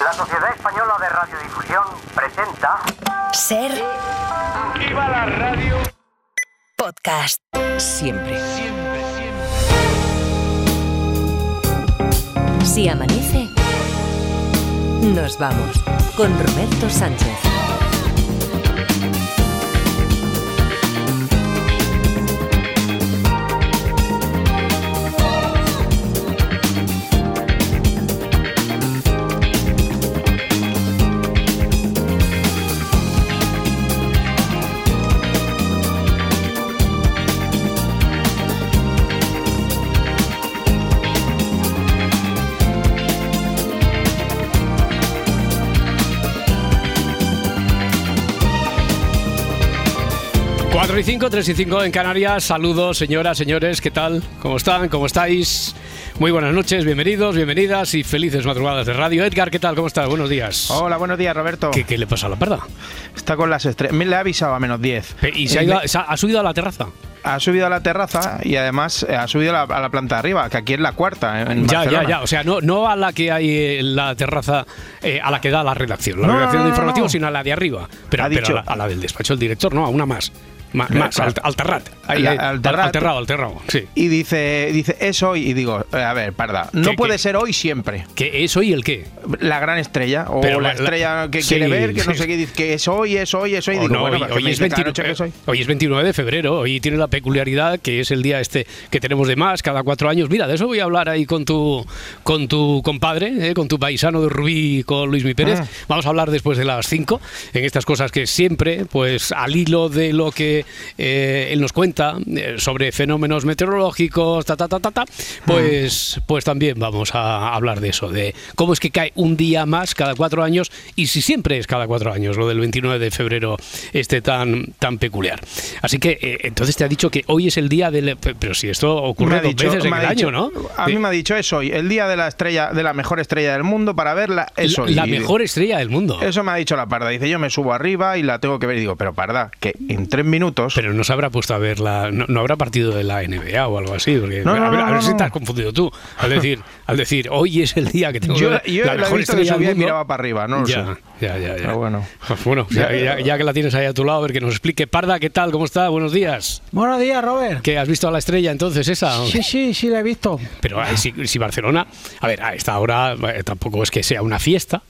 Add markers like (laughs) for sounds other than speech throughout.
La Sociedad Española de Radiodifusión presenta Ser ¡Viva la radio! podcast. Siempre. Siempre, siempre. Si amanece, nos vamos con Roberto Sánchez. Y 5, 3 y 5 en Canarias. Saludos, señoras, señores, ¿qué tal? ¿Cómo están? ¿Cómo estáis? Muy buenas noches, bienvenidos, bienvenidas y felices madrugadas de radio. Edgar, ¿qué tal? ¿Cómo estás? Buenos días. Hola, buenos días, Roberto. ¿Qué, qué le pasa a la parda? Está con las estrellas. Me le he avisado a menos 10. ¿Y se ha, Eh, ido se ha- ha subido a la terraza? ha subido a la terraza y además eh, ha subido a la, a la planta de arriba, que aquí es la cuarta. En, en Ya, Barcelona. ya, ya. O sea, no, no a la que hay en la terraza, eh, a la que da la redacción, la No, redacción no, de no, informativo, no. sino a la de arriba. Pero, Ha pero dicho- a, la, a la del despacho del director, no, a una más. Ma- más, al, al terrat. Ahí, La- al sí. Y dice, dice, es hoy. Y digo, eh, a ver, parda, no ¿Qué- puede qué? ser hoy siempre. ¿Qué es hoy el qué? La gran estrella, o Pero la, la- la- estrella que sí, quiere ver, que no (laughs) sé qué, dice que es hoy, es hoy, es hoy. O digo, no, bueno, hoy, ¿qué hoy me es dice cada 29, noche que es hoy? hoy es 29 de febrero. Hoy tiene la peculiaridad que es el día este que tenemos de más cada cuatro años. Mira, de eso voy a hablar ahí con tu con tu compadre, eh, con tu paisano de Rubí, con Luis Mi Pérez. Ah. Vamos a hablar después de las 5 en estas cosas que siempre, pues al hilo de lo que eh, él nos cuenta eh, sobre fenómenos meteorológicos, ta ta ta ta ta, pues pues también vamos a hablar de eso, de cómo es que cae un día más cada cuatro años y si siempre es cada cuatro años lo del 29 de febrero este tan tan peculiar. Así que eh, entonces te ha dicho que hoy es el día del pero si esto ocurre dos dicho- veces en el dicho- año, ¿no? A mí me ha dicho, es hoy, el día de la estrella, de la mejor estrella del mundo, para verla, es la, hoy. la mejor estrella del mundo. Eso me ha dicho la parda. Dice, yo me subo arriba y la tengo que ver. Y digo, pero parda, que en tres minutos. Pero no se habrá puesto a ver la. No, no habrá partido de la NBA o algo así. Porque, No, no, a ver, a si has confundido tú. Al decir, al decir hoy es el día que tengo que yo ver yo la la he mejor visto que subía y miraba para arriba, no lo ya, sé. Ya, ya, ya. Pero bueno. Pues (laughs) bueno, ya, ya- ya que la tienes ahí a tu lado, a ver que nos explique. Parda, ¿qué tal? ¿Cómo está? Buenos días. Buenos días, Robert. ¿Qué has visto a la estrella entonces esa? Sí, sí, sí, la he visto. Pero eh, si, si Barcelona, a ver, a esta hora eh, tampoco es que sea una fiesta,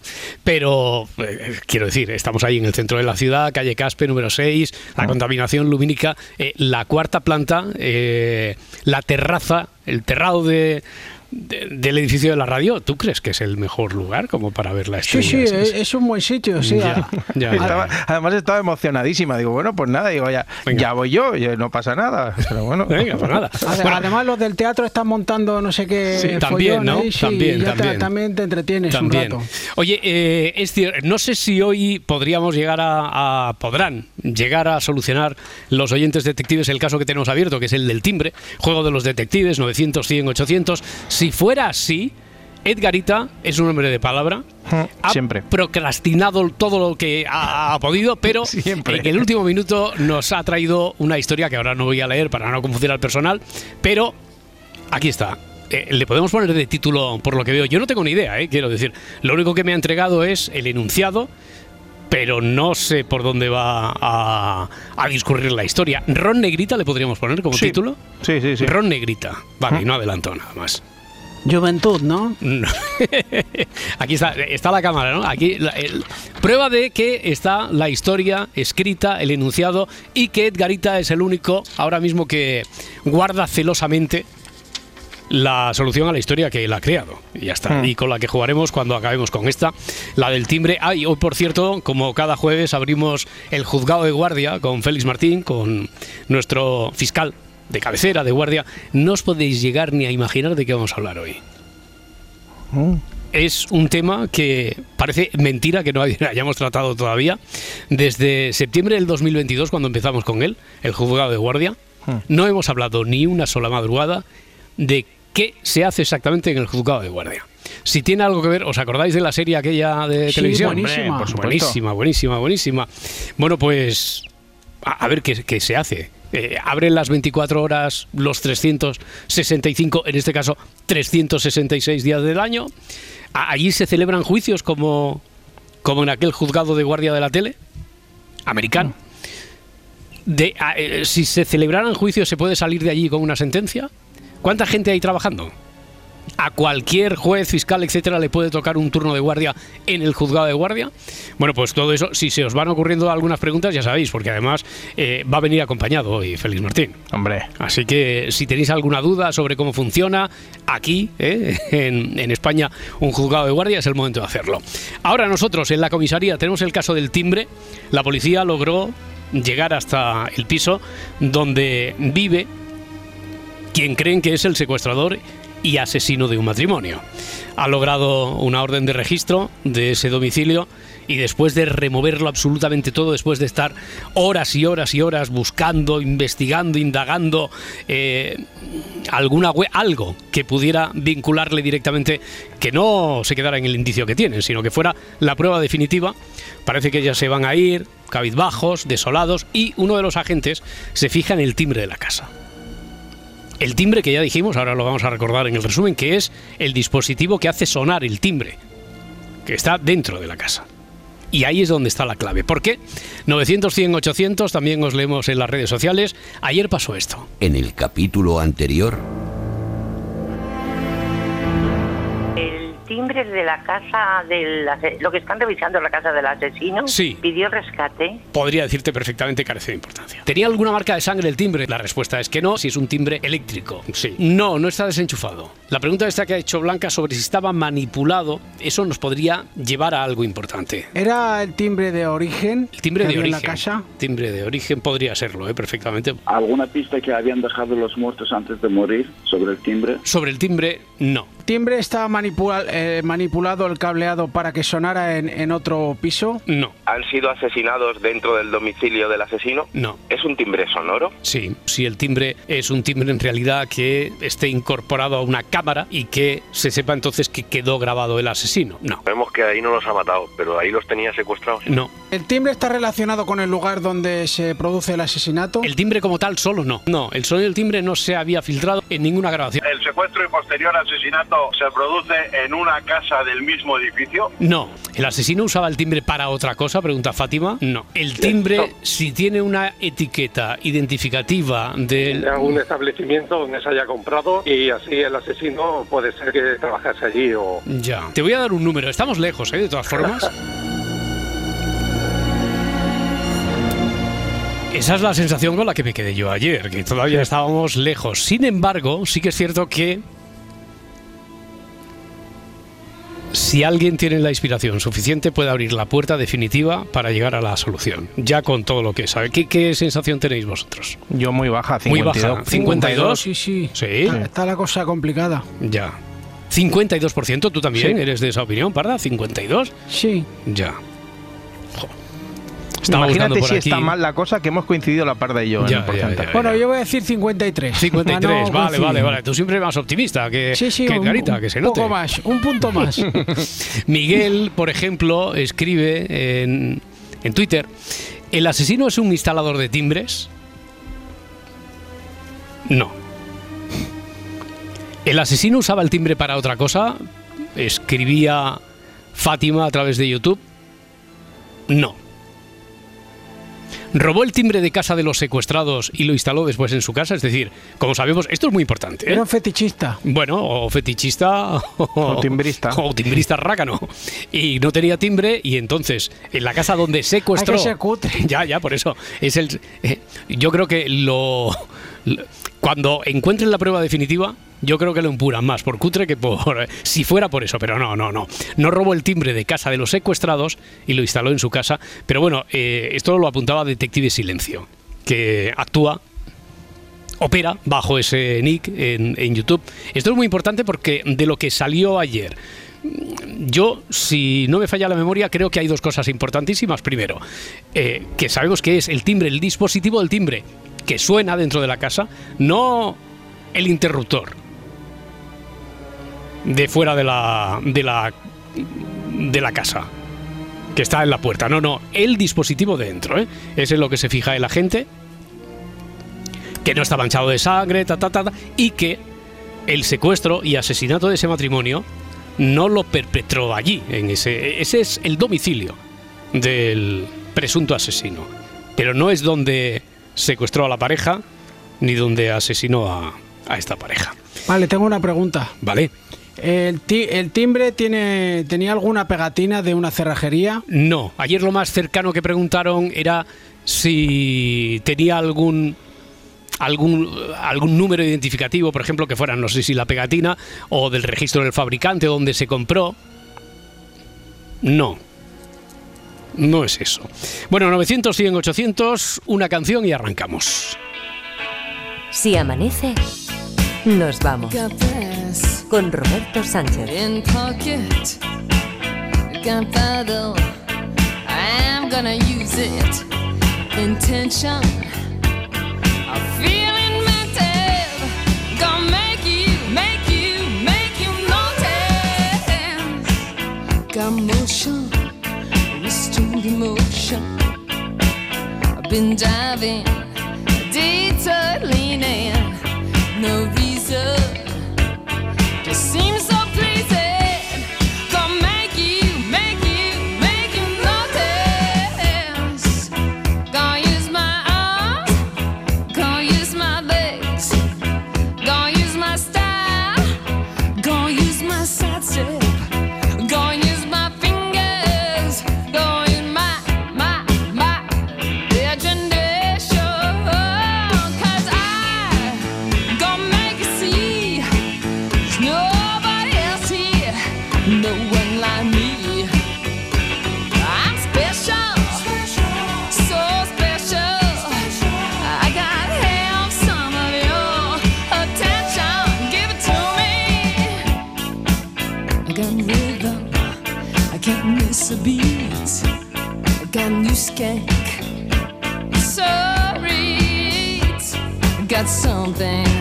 pero eh, quiero decir, estamos ahí en el centro de la ciudad, calle Caspe número 6, la contaminación lumínica, eh, la cuarta planta, eh, la terraza, el terrado de, de- del edificio de la radio, ¿tú crees que es el mejor lugar como para ver la Sí, estrella? sí, es, es un buen sitio, sí. Ya, ya, ya. Estaba- además estaba emocionadísima. Digo, bueno, pues nada, digo, ya, Venga. ya voy yo, ya no pasa nada. Pero bueno. Venga, pues nada. Bueno, Además, los del teatro están montando no sé qué. Sí, también, follón ¿no? sí, También, ya te- también. también te entretienes También. un rato. Oye, eh, es cier- no sé si hoy podríamos llegar a, a- podrán llegar a solucionar los oyentes detectives el caso que tenemos abierto, que es el del timbre, juego de los detectives 900, 100, 800. Si fuera así, Edgarita es un hombre de palabra. Ha Siempre. procrastinado todo lo que ha, ha podido, pero (laughs) Siempre. en el último minuto nos ha traído una historia que ahora no voy a leer para no confundir al personal, pero Aquí está. Eh, le podemos poner de título por lo que veo. Yo no tengo ni idea, eh, quiero decir. Lo único que me ha entregado es el enunciado, pero no sé por dónde va a, a discurrir la historia. Ron Negrita le podríamos poner como Sí. título. Sí, sí, sí. Ron Negrita. Vale, y no adelanto nada más. Juventud, ¿no? (laughs) Aquí está, está la cámara, ¿no? Aquí la- el- prueba de que está la historia escrita, el enunciado y que Edgarita es el único ahora mismo que guarda celosamente la solución a la historia que él ha creado. Y ya está. Hmm. Y con la que jugaremos cuando acabemos con esta, la del timbre. Ah, y hoy, por cierto, como cada jueves, abrimos el juzgado de guardia con Félix Martín, con nuestro fiscal de cabecera de guardia. No os podéis llegar ni a imaginar de qué vamos a hablar hoy Mm. es un tema que parece mentira que no (laughs) hayamos tratado todavía. Desde septiembre del 2022, cuando empezamos con él, el juzgado de guardia, no hemos hablado ni una sola madrugada de qué se hace exactamente en el juzgado de guardia. Si tiene algo que ver, ¿os acordáis de la serie aquella de Sí, televisión? buenísima. Hombre, por supuesto. Buenísima, buenísima, buenísima. Bueno, pues a, ver qué, se hace. Eh, abren las 24 horas, los 365, en este caso 366 días del año. Allí se celebran juicios como, como en aquel juzgado de guardia de la tele americano. Eh, si se celebraran juicios, ¿se puede salir de allí con una sentencia? ¿Cuánta gente hay trabajando? A cualquier juez, fiscal, etcétera, le puede tocar un turno de guardia en el juzgado de guardia. Bueno, pues todo eso, si se os van ocurriendo algunas preguntas, ya sabéis, porque además eh, va a venir acompañado hoy Félix Martín. Hombre, Así que si tenéis alguna duda sobre cómo funciona aquí, eh, en, en España, un juzgado de guardia, es el momento de hacerlo. Ahora nosotros en la comisaría tenemos el caso del timbre. La policía logró llegar hasta el piso donde vive quien creen que es el secuestrador y asesino de un matrimonio. Ha logrado una orden de registro de ese domicilio y después de removerlo absolutamente todo, después de estar horas y horas y horas buscando, investigando, indagando eh, alguna we- algo que pudiera vincularle directamente, que no se quedara en el indicio que tienen, sino que fuera la prueba definitiva, parece que ya se van a ir cabizbajos, desolados y uno de los agentes se fija en el timbre de la casa. El timbre que ya dijimos, ahora lo vamos a recordar en el resumen, que es el dispositivo que hace sonar el timbre, que está dentro de la casa. Y ahí es donde está la clave. ¿Por qué? 900, 100, 800, también os leemos en las redes sociales. Ayer pasó esto. En el capítulo anterior, De la casa del lo que están revisando la casa del asesino Sí. pidió rescate. Podría decirte perfectamente carece de importancia. ¿Tenía alguna marca de sangre el timbre? La respuesta es que no, si es un timbre eléctrico. Sí. No, no está desenchufado. La pregunta esta que ha hecho Blanca sobre si estaba manipulado, eso nos podría llevar a algo importante. ¿Era el timbre de origen? El timbre que de había en origen. la casa? Timbre de origen podría serlo, ¿eh? perfectamente. ¿Alguna pista que habían dejado los muertos antes de morir sobre el timbre? Sobre el timbre, no. ¿Timbre estaba manipula- eh, manipulado el cableado para que sonara en, en otro piso? No, ¿Han sido asesinados dentro del domicilio del asesino? no. ¿Es un timbre sonoro? Sí, si el timbre es un timbre en realidad que esté incorporado a una cámara y que se sepa entonces que quedó grabado el asesino. No, Vemos que ahí no los ha matado, pero ahí los tenía secuestrados. no. ¿El timbre está relacionado con el lugar donde se produce el asesinato? El timbre como tal solo no. No, el sonido del timbre no se había filtrado en ninguna grabación. El secuestro y posterior asesinato se produce en una casa del mismo edificio. No. ¿El asesino usaba el timbre para otra cosa? Pregunta Fátima. No. El timbre, si tiene una etiqueta identificativa del... algún establecimiento donde se haya comprado y así el asesino puede ser que trabajase allí o... Ya. Te voy a dar un número. Estamos lejos, ¿eh? De todas formas. (laughs) Esa es la sensación con la que me quedé yo ayer, que todavía estábamos lejos. Sin embargo, sí que es cierto que si alguien tiene la inspiración suficiente puede abrir la puerta definitiva para llegar a la solución, ya con todo lo que sabe. ¿Qué, qué sensación tenéis vosotros? yo muy baja, Muy 52. baja. 52. Sí, sí. Sí, Está, está la cosa complicada. ya. 52%, tú también Sí. eres de esa opinión, Parda, 52. Sí. Ya. Estaba Imagínate si aquí. está mal la cosa que hemos coincidido la par de yo en el ya, porcentaje. ya, Bueno, yo voy a decir 53. 53, Para no vale, vale, vale. Tú siempre más optimista que, Sí, sí, que un, Carita, un que se note. poco más, un punto más. (laughs) Miguel, por ejemplo, escribe en, en Twitter: ¿El asesino es un instalador de timbres? No. ¿El asesino usaba el timbre para otra cosa? Escribía Fátima a través de YouTube. No. ¿Robó el timbre de casa de los secuestrados y lo instaló después en su casa? Es decir, como sabemos, esto es muy importante. ¿eh? Era un fetichista. Bueno, o fetichista (laughs) o, O timbrista. O timbrista rácano. Y no tenía timbre y entonces en la casa donde secuestró... Hay que ser cutre. (laughs) Ya, ya, por eso. Es el, eh, yo creo que lo, lo- Cuando encuentren la prueba definitiva, yo creo que lo empuran más por cutre que por... (laughs) Si fuera por eso, pero no, no, no. No robó el timbre de casa de los secuestrados y lo instaló en su casa. Pero bueno, eh, esto lo apuntaba Detective Silencio, que actúa opera bajo ese nick en, en YouTube. Esto es muy importante porque de lo que salió ayer, yo, si no me falla la memoria, creo que hay dos cosas importantísimas. Primero, eh, que sabemos que es el timbre, el dispositivo del timbre que suena dentro de la casa, no el interruptor de fuera de la, de la, de la casa. Que está en la puerta. No, no, el dispositivo dentro, ¿eh? Ese es lo que se fija el agente, que no está manchado de sangre, y que el secuestro y asesinato de ese matrimonio no lo perpetró allí, en ese, ese es el domicilio del presunto asesino, pero no es donde secuestró a la pareja ni donde asesinó a, a esta pareja. Vale, tengo una pregunta. Vale. ¿El, ti- el timbre tiene, tenía alguna pegatina de una cerrajería? No, ayer lo más cercano que preguntaron era si tenía algún algún algún número identificativo, por ejemplo, que fuera no sé si la pegatina o del registro del fabricante donde se compró. No. No es eso. Bueno, 900, 100, 800, una canción y arrancamos. Si amanece, nos vamos. Con Roberto Sánchez. in pocket. Gunpowder, I'm gonna use it. Intention, I'm feeling mental. Gonna make you, make you, make you notice. Got motion, restrained emotion. I've been diving, detour leaning, no reason. Something.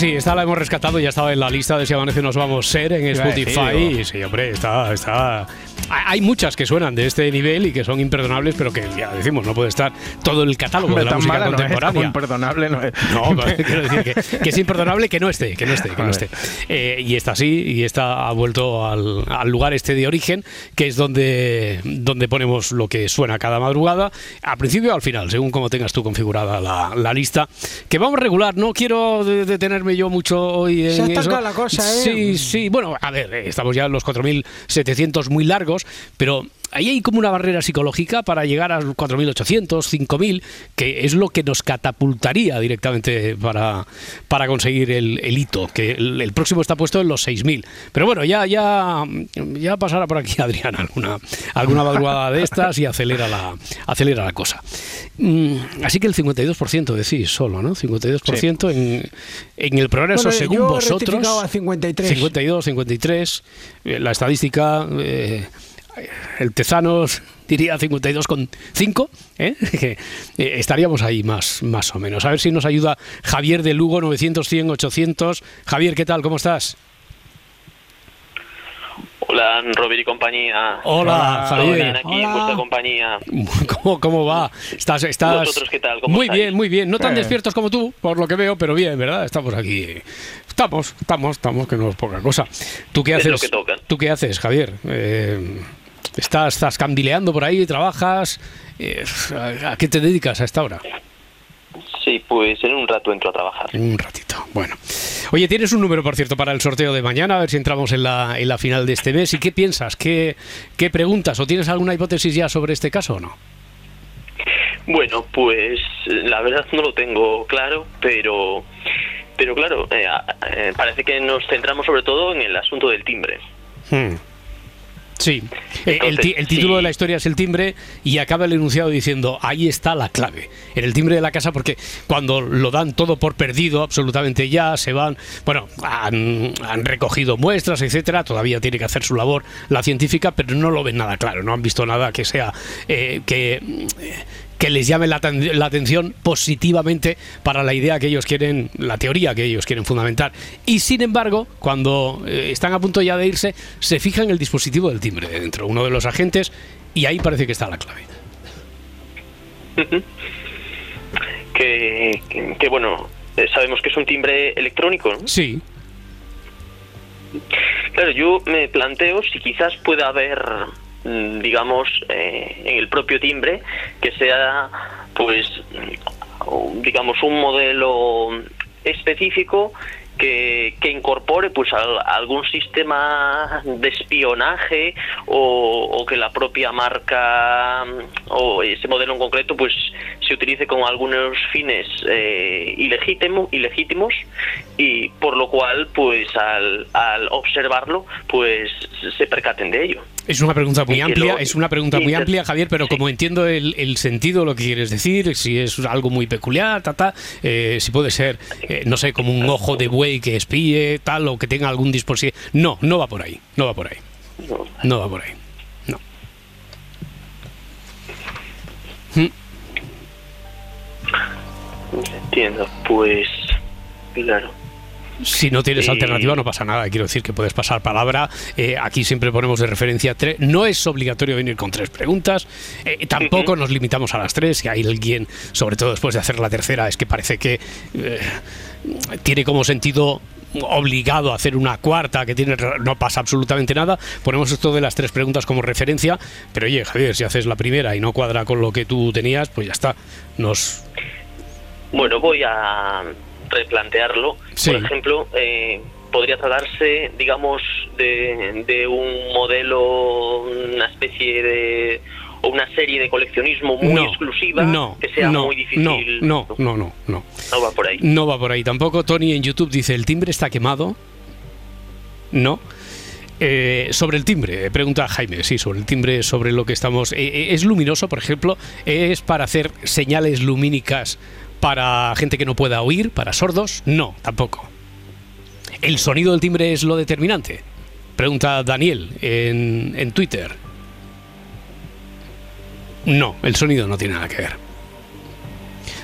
Me. Esta sí, esta la hemos rescatado, ya estaba en la lista de si amanece nos vamos a ser en a Spotify. Sí, hombre, está, está. Hay muchas que suenan de este nivel y que son imperdonables, pero que ya decimos, no puede estar todo el catálogo Hombre, de la música mala no es, contemporánea. imperdonable no es. No, pero (laughs) quiero decir que, que es imperdonable que no esté, que no esté, que no esté. Eh, y esta sí, y esta ha vuelto al, al lugar este de origen, que es donde, donde ponemos lo que suena cada madrugada, al principio o al final, según como tengas tú configurada la, la lista, que vamos a regular. No quiero de- detenerme yo mucho hoy en Se ha eso. la cosa, ¿eh? Sí, sí, bueno, a ver, eh, estamos ya en los 4.700 muy largos, pero ahí hay como una barrera psicológica para llegar a los 4.800, 5.000, que es lo que nos catapultaría directamente para, para conseguir el, el hito, que el, el próximo está puesto en los 6.000. Pero bueno, ya, ya, ya pasará por aquí (laughs) Adrián alguna, alguna madrugada de estas y acelera la, acelera la cosa. Mm, Así que el 52% decís solo, ¿no? 52% en, en el progreso, Bueno, según yo vosotros. a 53. 52, 53. eh, la estadística, eh, el Tezanos diría 52,5. ¿eh? (laughs) Que, eh, estaríamos ahí más, más o menos. A ver si nos ayuda Javier de Lugo, 900, 100, 800. Javier, ¿qué tal? ¿Cómo estás? Hola, Robert y compañía. Hola, Javier. bien aquí en vuestra compañía. (laughs) ¿Cómo, cómo va? ¿Estás, estás... ¿Vosotros qué tal? ¿Cómo muy estáis? bien, muy bien. No tan Eh. despiertos como tú, por lo que veo, pero bien, ¿verdad? Estamos aquí Estamos, estamos, estamos, que no es poca cosa. ¿Tú qué Es haces? lo que. ¿Tú qué haces, Javier? Eh, ¿estás, ¿Estás candileando por ahí? ¿Trabajas? Eh, ¿a, qué te dedicas a esta hora? Sí, pues en un rato entro a trabajar. En un ratito. Bueno. Oye, tienes un número, por cierto, para el sorteo de mañana, a ver si entramos en la, en la final de este mes. ¿Y qué piensas? ¿Qué, ¿Qué preguntas? ¿O tienes alguna hipótesis ya sobre este caso o no? Bueno, pues la verdad no lo tengo claro, pero pero claro, eh, eh, parece que nos centramos sobre todo en el asunto del timbre. Hmm. Sí, Eh, el, ti- el título de la historia es el timbre y acaba el enunciado diciendo ahí está la clave, en el timbre de la casa porque cuando lo dan todo por perdido absolutamente ya, se van, bueno, han, han recogido muestras, etcétera, todavía tiene que hacer su labor la científica, pero no lo ven nada claro, no han visto nada que sea, eh, que, que les llame la, aten- la atención positivamente para la idea que ellos quieren, la teoría que ellos quieren fundamentar. Y sin embargo, cuando eh, están a punto ya de irse, se fijan en el dispositivo del timbre de dentro, uno de los agentes, y ahí parece que está la clave. Que, que, que, bueno, eh, sabemos que es un timbre electrónico, ¿no? Sí. Claro, yo me planteo si quizás pueda haber, digamos, eh, en el propio timbre que sea, pues, mm, digamos, un modelo específico que, que incorpore pues al- algún sistema de espionaje o, o que la propia marca mm, o ese modelo en concreto pues se utilice con algunos fines eh, ilegítimo- ilegítimos y por lo cual pues al, al observarlo pues se percaten de ello. Es una pregunta muy amplia, lo- es una pregunta muy amplia, Javier, pero como entiendo el, el sentido, lo que quieres decir, si es algo muy peculiar, ta, ta, eh, si puede ser, eh, no sé, como un ojo de buey que espíe, tal, o que tenga algún dispositivo. No, no va por ahí, no va por ahí. No va por ahí. No. Mm. Entiendo, pues claro. Si no tienes alternativa no pasa nada, quiero decir que puedes pasar palabra. Eh, aquí siempre ponemos de referencia tres. No es obligatorio venir con tres preguntas. Eh, tampoco nos limitamos a las tres. Si hay alguien, sobre todo después de hacer la tercera, es que parece que eh, tiene como sentido obligado a hacer una cuarta que tiene no pasa absolutamente nada ponemos esto de las tres preguntas como referencia pero oye Javier si haces la primera y no cuadra con lo que tú tenías pues ya está nos Bueno, voy a replantearlo. Sí. Por ejemplo, eh, podría tratarse, digamos, de, de un modelo, una especie de o una serie de coleccionismo muy no, exclusiva no, que sea no, muy difícil. no no no no no No va por ahí. No va por ahí tampoco. Tony en YouTube dice, ¿el timbre está quemado? No. Eh, sobre el timbre, pregunta Jaime, sí, sobre el timbre, sobre lo que estamos... eh, eh, ¿Es luminoso, por ejemplo? ¿Es para hacer señales lumínicas para gente que no pueda oír, para sordos? No, tampoco. ¿El sonido del timbre es lo determinante? Pregunta Daniel en, en Twitter. No, el sonido no tiene nada que ver.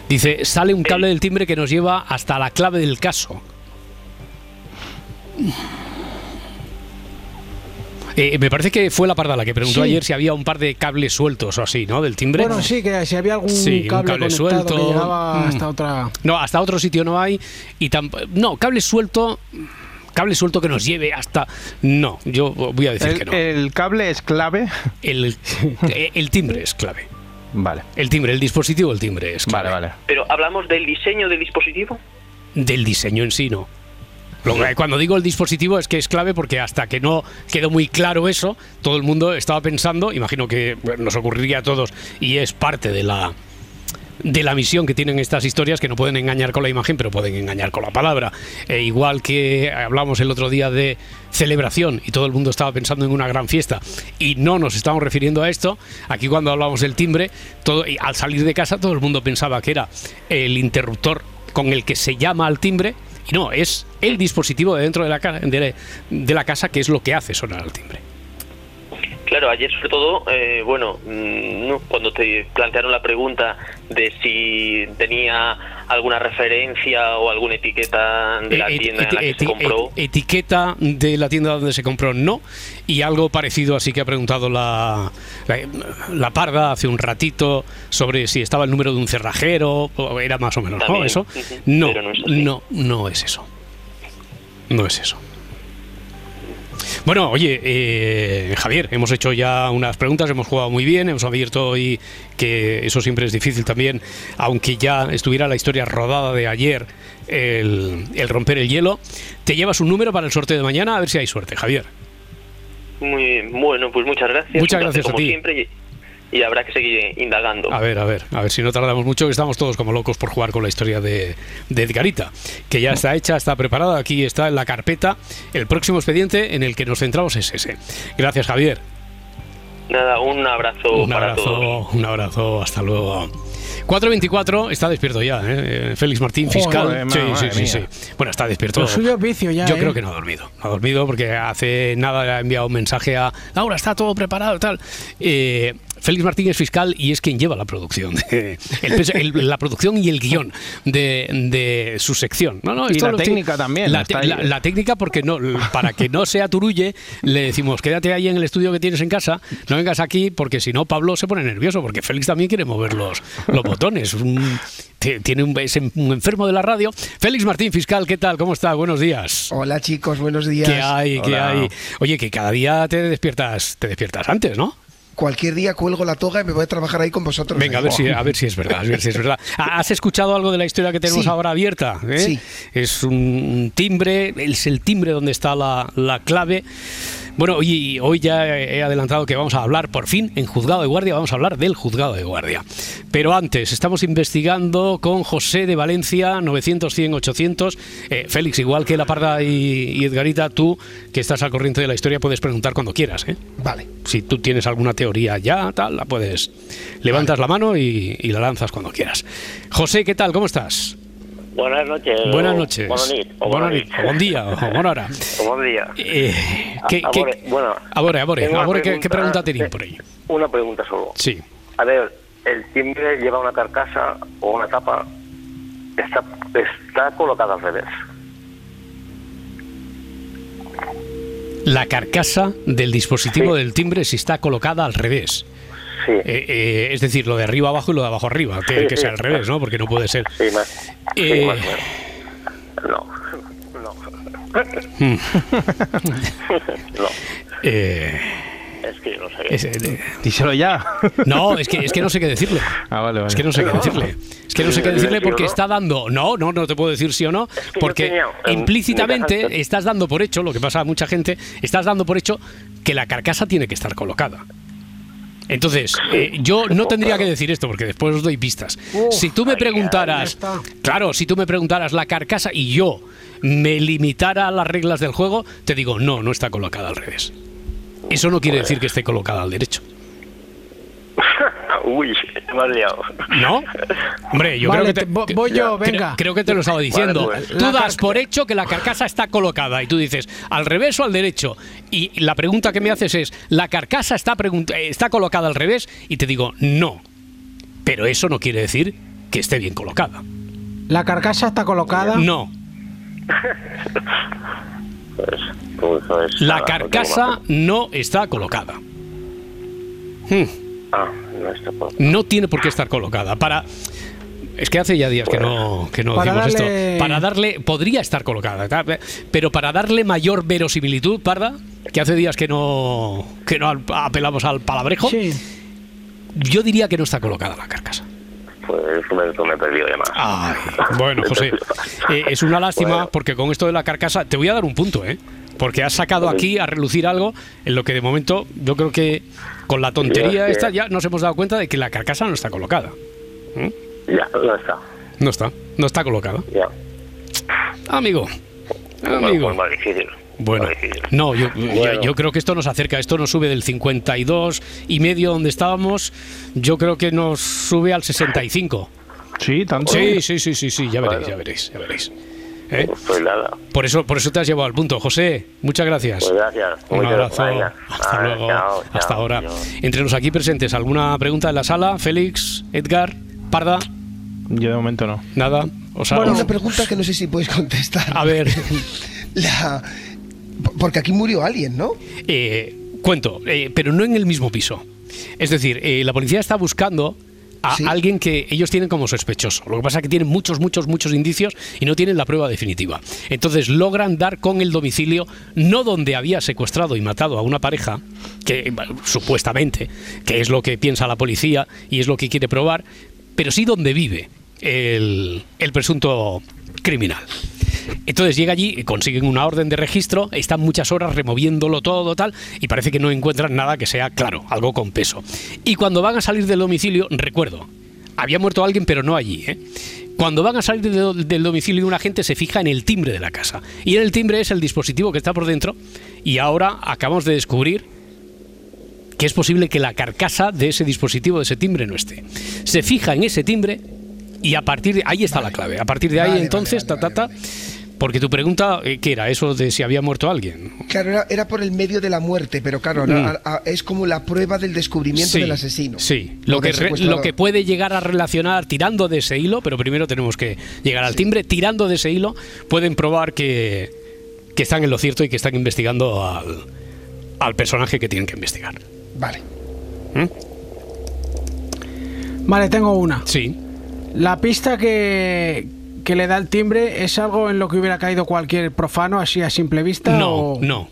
Dice, sale un cable del timbre que nos lleva hasta la clave del caso. Eh, me parece que fue la parda la que preguntó Sí. ayer si había un par de cables sueltos o así, ¿no? Del timbre. Bueno, sí, que si había algún Sí, un cable, cable suelto. que llegaba Mm. hasta otra... No, hasta otro sitio no hay. Y tamp- No, cable suelto. Cable suelto que nos lleve hasta. No, yo voy a decir El, que no. el cable es clave. El, (laughs) eh, el timbre es clave. Vale. El timbre, el dispositivo, el timbre es clave. Vale, vale. Pero hablamos del diseño del dispositivo. Del diseño en sí, no. Cuando digo el dispositivo es que es clave porque hasta que no quedó muy claro eso, todo el mundo estaba pensando, imagino que nos ocurriría a todos y es parte de la de la misión que tienen estas historias que no pueden engañar con la imagen, pero pueden engañar con la palabra. E igual que hablamos el otro día de celebración y todo el mundo estaba pensando en una gran fiesta y no nos estamos refiriendo a esto, aquí cuando hablamos del timbre, todo, al salir de casa todo el mundo pensaba que era el interruptor con el que se llama al timbre y no, es el dispositivo de dentro de la, de, la casa que es lo que hace sonar al timbre. Claro, ayer sobre todo, eh, bueno, mm, no, cuando te plantearon la pregunta de si tenía alguna referencia o alguna etiqueta de la Eh, tienda en la que se compró. et- etiqueta de la tienda donde se compró no. Y algo parecido así que ha preguntado la, la, la parda hace un ratito sobre si estaba el número de un cerrajero o era más o menos no eso no es no no es eso. No es eso. Bueno, oye, eh, Javier, hemos hecho ya unas preguntas, hemos jugado muy bien, hemos abierto hoy, que eso siempre es difícil también, aunque ya estuviera la historia rodada de ayer, el, el romper el hielo. Te llevas un número para el sorteo de mañana, a ver si hay suerte, Javier. Muy bien. Bueno, pues muchas gracias. Muchas gracias a como ti. siempre y, habrá que seguir indagando. A ver, a ver, a ver si no tardamos mucho, que estamos todos como locos por jugar con la historia de, de Edgarita, que ya está hecha, está preparada, aquí está en la carpeta. El próximo expediente en el que nos centramos es ese. Gracias, Javier. Nada, un abrazo Un para todos. abrazo, un abrazo, hasta luego. 4.24, está despierto ya, ¿eh? Félix Martín, Joder, fiscal. madre sí, sí, sí, sí. Bueno, está despierto. Lo suyo es vicio ya, Yo ¿eh? creo que no ha dormido. No ha dormido porque hace nada le ha enviado un mensaje a Laura, está todo preparado, tal. Eh, Félix Martín es fiscal y es quien lleva la producción, de- el peso- el- la producción y el guion de, de su sección. No, no, Y la te- técnica también, La, está te- ahí. la- la técnica porque no, para que no sea turulle, le decimos quédate ahí en el estudio que tienes en casa, no vengas aquí porque si no Pablo se pone nervioso porque Félix también quiere mover los, los botones. Un- tiene un, es un enfermo de la radio. Félix Martín, fiscal, ¿qué tal? ¿Cómo está? Buenos días. Hola chicos, buenos días. ¿Qué hay? ¿Qué hay? Oye, que cada día te despiertas, te despiertas antes, ¿no? Cualquier día cuelgo la toga y me voy a trabajar ahí con vosotros. Venga, a ver, si, a ver si es verdad. A ver si es verdad. (laughs) ¿Has escuchado algo de la historia que tenemos Sí. ahora abierta? eh? Sí. Es un timbre, es el timbre donde está la, la clave. Bueno, hoy, hoy ya he adelantado que vamos a hablar, por fin, en Juzgado de Guardia, vamos a hablar del Juzgado de Guardia. Pero antes, estamos investigando con José de Valencia, 900, 100, 800. Eh, Félix, igual que La Parda y, y Edgarita, tú, que estás al corriente de la historia, puedes preguntar cuando quieras, ¿eh? Vale. Si tú tienes alguna teoría ya, tal, la puedes. Levantas la mano y, y la lanzas cuando quieras. José, ¿qué tal? ¿Cómo estás? Buenas noches. Buenas noches. Buenas o buen día, buena hora. (laughs) Buen día. Eh, ¿qué, A- qué- abore, bueno, abore, abore, tengo una abore, ¿qué, qué pregunta pregunta- tenéis por ahí? Una pregunta solo. Sí. A ver, el timbre lleva una carcasa o una tapa. Está, está colocada al revés. La carcasa del dispositivo del timbre si está colocada al revés. Sí. Eh, eh, es decir, lo de arriba abajo y lo de abajo arriba. Sí, que sí. ser al revés, ¿no? Porque no puede ser. Sí, más, sí, Eh, más. No, no. Mm. (laughs) no. Eh, Es que no sé. es- eh, Díselo ya. no, es que, es que no sé qué decirle. Ah, vale, vale. Es que no sé qué decirle. Es que no sé qué decirle porque está dando. No, no, no te puedo decir sí o no. Porque implícitamente estás dando por hecho, lo que pasa a mucha gente, estás dando por hecho que la carcasa tiene que estar colocada. Entonces, eh, yo no tendría que decir esto porque después os doy pistas. si tú me preguntaras, claro, si tú me preguntaras la carcasa y yo me limitara a las reglas del juego, te digo, no, no está colocada al revés. Eso no quiere decir que esté colocada al derecho. (laughs) Uy, me has liado. ¿No? Hombre, yo Vale, creo que te- te, vo- voy yo, creo- venga. Creo, que te lo estaba diciendo. Vale, pues. Tú das por hecho que la carcasa está colocada y tú dices al revés o al derecho. Y la pregunta que me haces es, ¿la carcasa está, eh, está colocada al revés? Y te digo, no. Pero eso no quiere decir que esté bien colocada. La carcasa está colocada. No. Pues, pues, La carcasa no está colocada. Hmm. Ah, no está por... no tiene por qué estar colocada. Para. Es que hace ya días que no, que no Para decimos darle- esto. Para darle. Podría estar colocada, pero para darle mayor verosimilitud, Parda, que hace días que no, que no apelamos al palabrejo, Sí. yo diría que no está colocada la carcasa. Pues me, me he perdido ya más. Ay, bueno, José, (laughs) eh, es una lástima Bueno. porque con esto de la carcasa te voy a dar un punto, ¿eh? Porque has sacado aquí a relucir algo en lo que de momento yo creo que con la tontería esta ya. ya nos hemos dado cuenta de que la carcasa no está colocada. ¿Mm? Ya, no está. No está, no está colocada. Ya. Amigo, Bueno, amigo. pues más difícil. Bueno, no, yo, yo- Bueno. yo creo que esto nos acerca, esto nos sube del 52 y medio donde estábamos, yo creo que nos sube al 65. Sí, tanto. Sí, sí, sí, sí, sí, ya veréis, Bueno. ya veréis, ya veréis. ¿Eh? Pues nada. Por eso, por eso te has llevado al punto, José. Muchas gracias. Pues gracias. Un Muchas- abrazo. Hasta luego. chao, chao, Hasta ahora. chao. Entre los aquí presentes, ¿alguna pregunta en la sala? Félix, Edgar, Parda, Yo de momento no. nada. O sea, Una pregunta que no sé si podéis contestar. a ver, (laughs) La... Porque aquí murió alguien, ¿no? eh, cuento, eh, pero no en el mismo piso. Es decir, eh, la policía está buscando a Sí. alguien que ellos tienen como sospechoso. Lo que pasa es que tienen muchos, muchos, muchos indicios y no tienen la prueba definitiva. Entonces logran dar con el domicilio, no donde había secuestrado y matado a una pareja, que bueno, supuestamente, que es lo que piensa la policía y es lo que quiere probar, pero sí donde vive el, el presunto criminal. Entonces llega allí, consiguen una orden de registro, están muchas horas removiéndolo todo tal y parece que no encuentran nada que sea claro, algo con peso. Y cuando van a salir del domicilio, recuerdo, había muerto alguien pero no allí, ¿eh? Cuando van a salir del, del domicilio un agente se fija en el timbre de la casa. Y en el timbre es el dispositivo que está por dentro y ahora acabamos de descubrir que es posible que la carcasa de ese dispositivo, de ese timbre, no esté. Se fija en ese timbre y a partir de ahí está la clave. A partir de ahí, Vale, entonces, ta, ta, ta, porque tu pregunta, eh, ¿qué era? ¿Eso de si había muerto alguien? Claro, era, era por el medio de la muerte, pero claro, Mm. a- a- es como la prueba del descubrimiento Sí, del asesino. Sí, lo que, re- lo que puede llegar a relacionar tirando de ese hilo, pero primero tenemos que llegar al timbre, tirando de ese hilo, pueden probar que, que están en lo cierto y que están investigando al, al personaje que tienen que investigar. Vale. Vale, tengo una. Sí. La pista que, que le da el timbre es algo en lo que hubiera caído cualquier profano así a simple vista. No, o- no.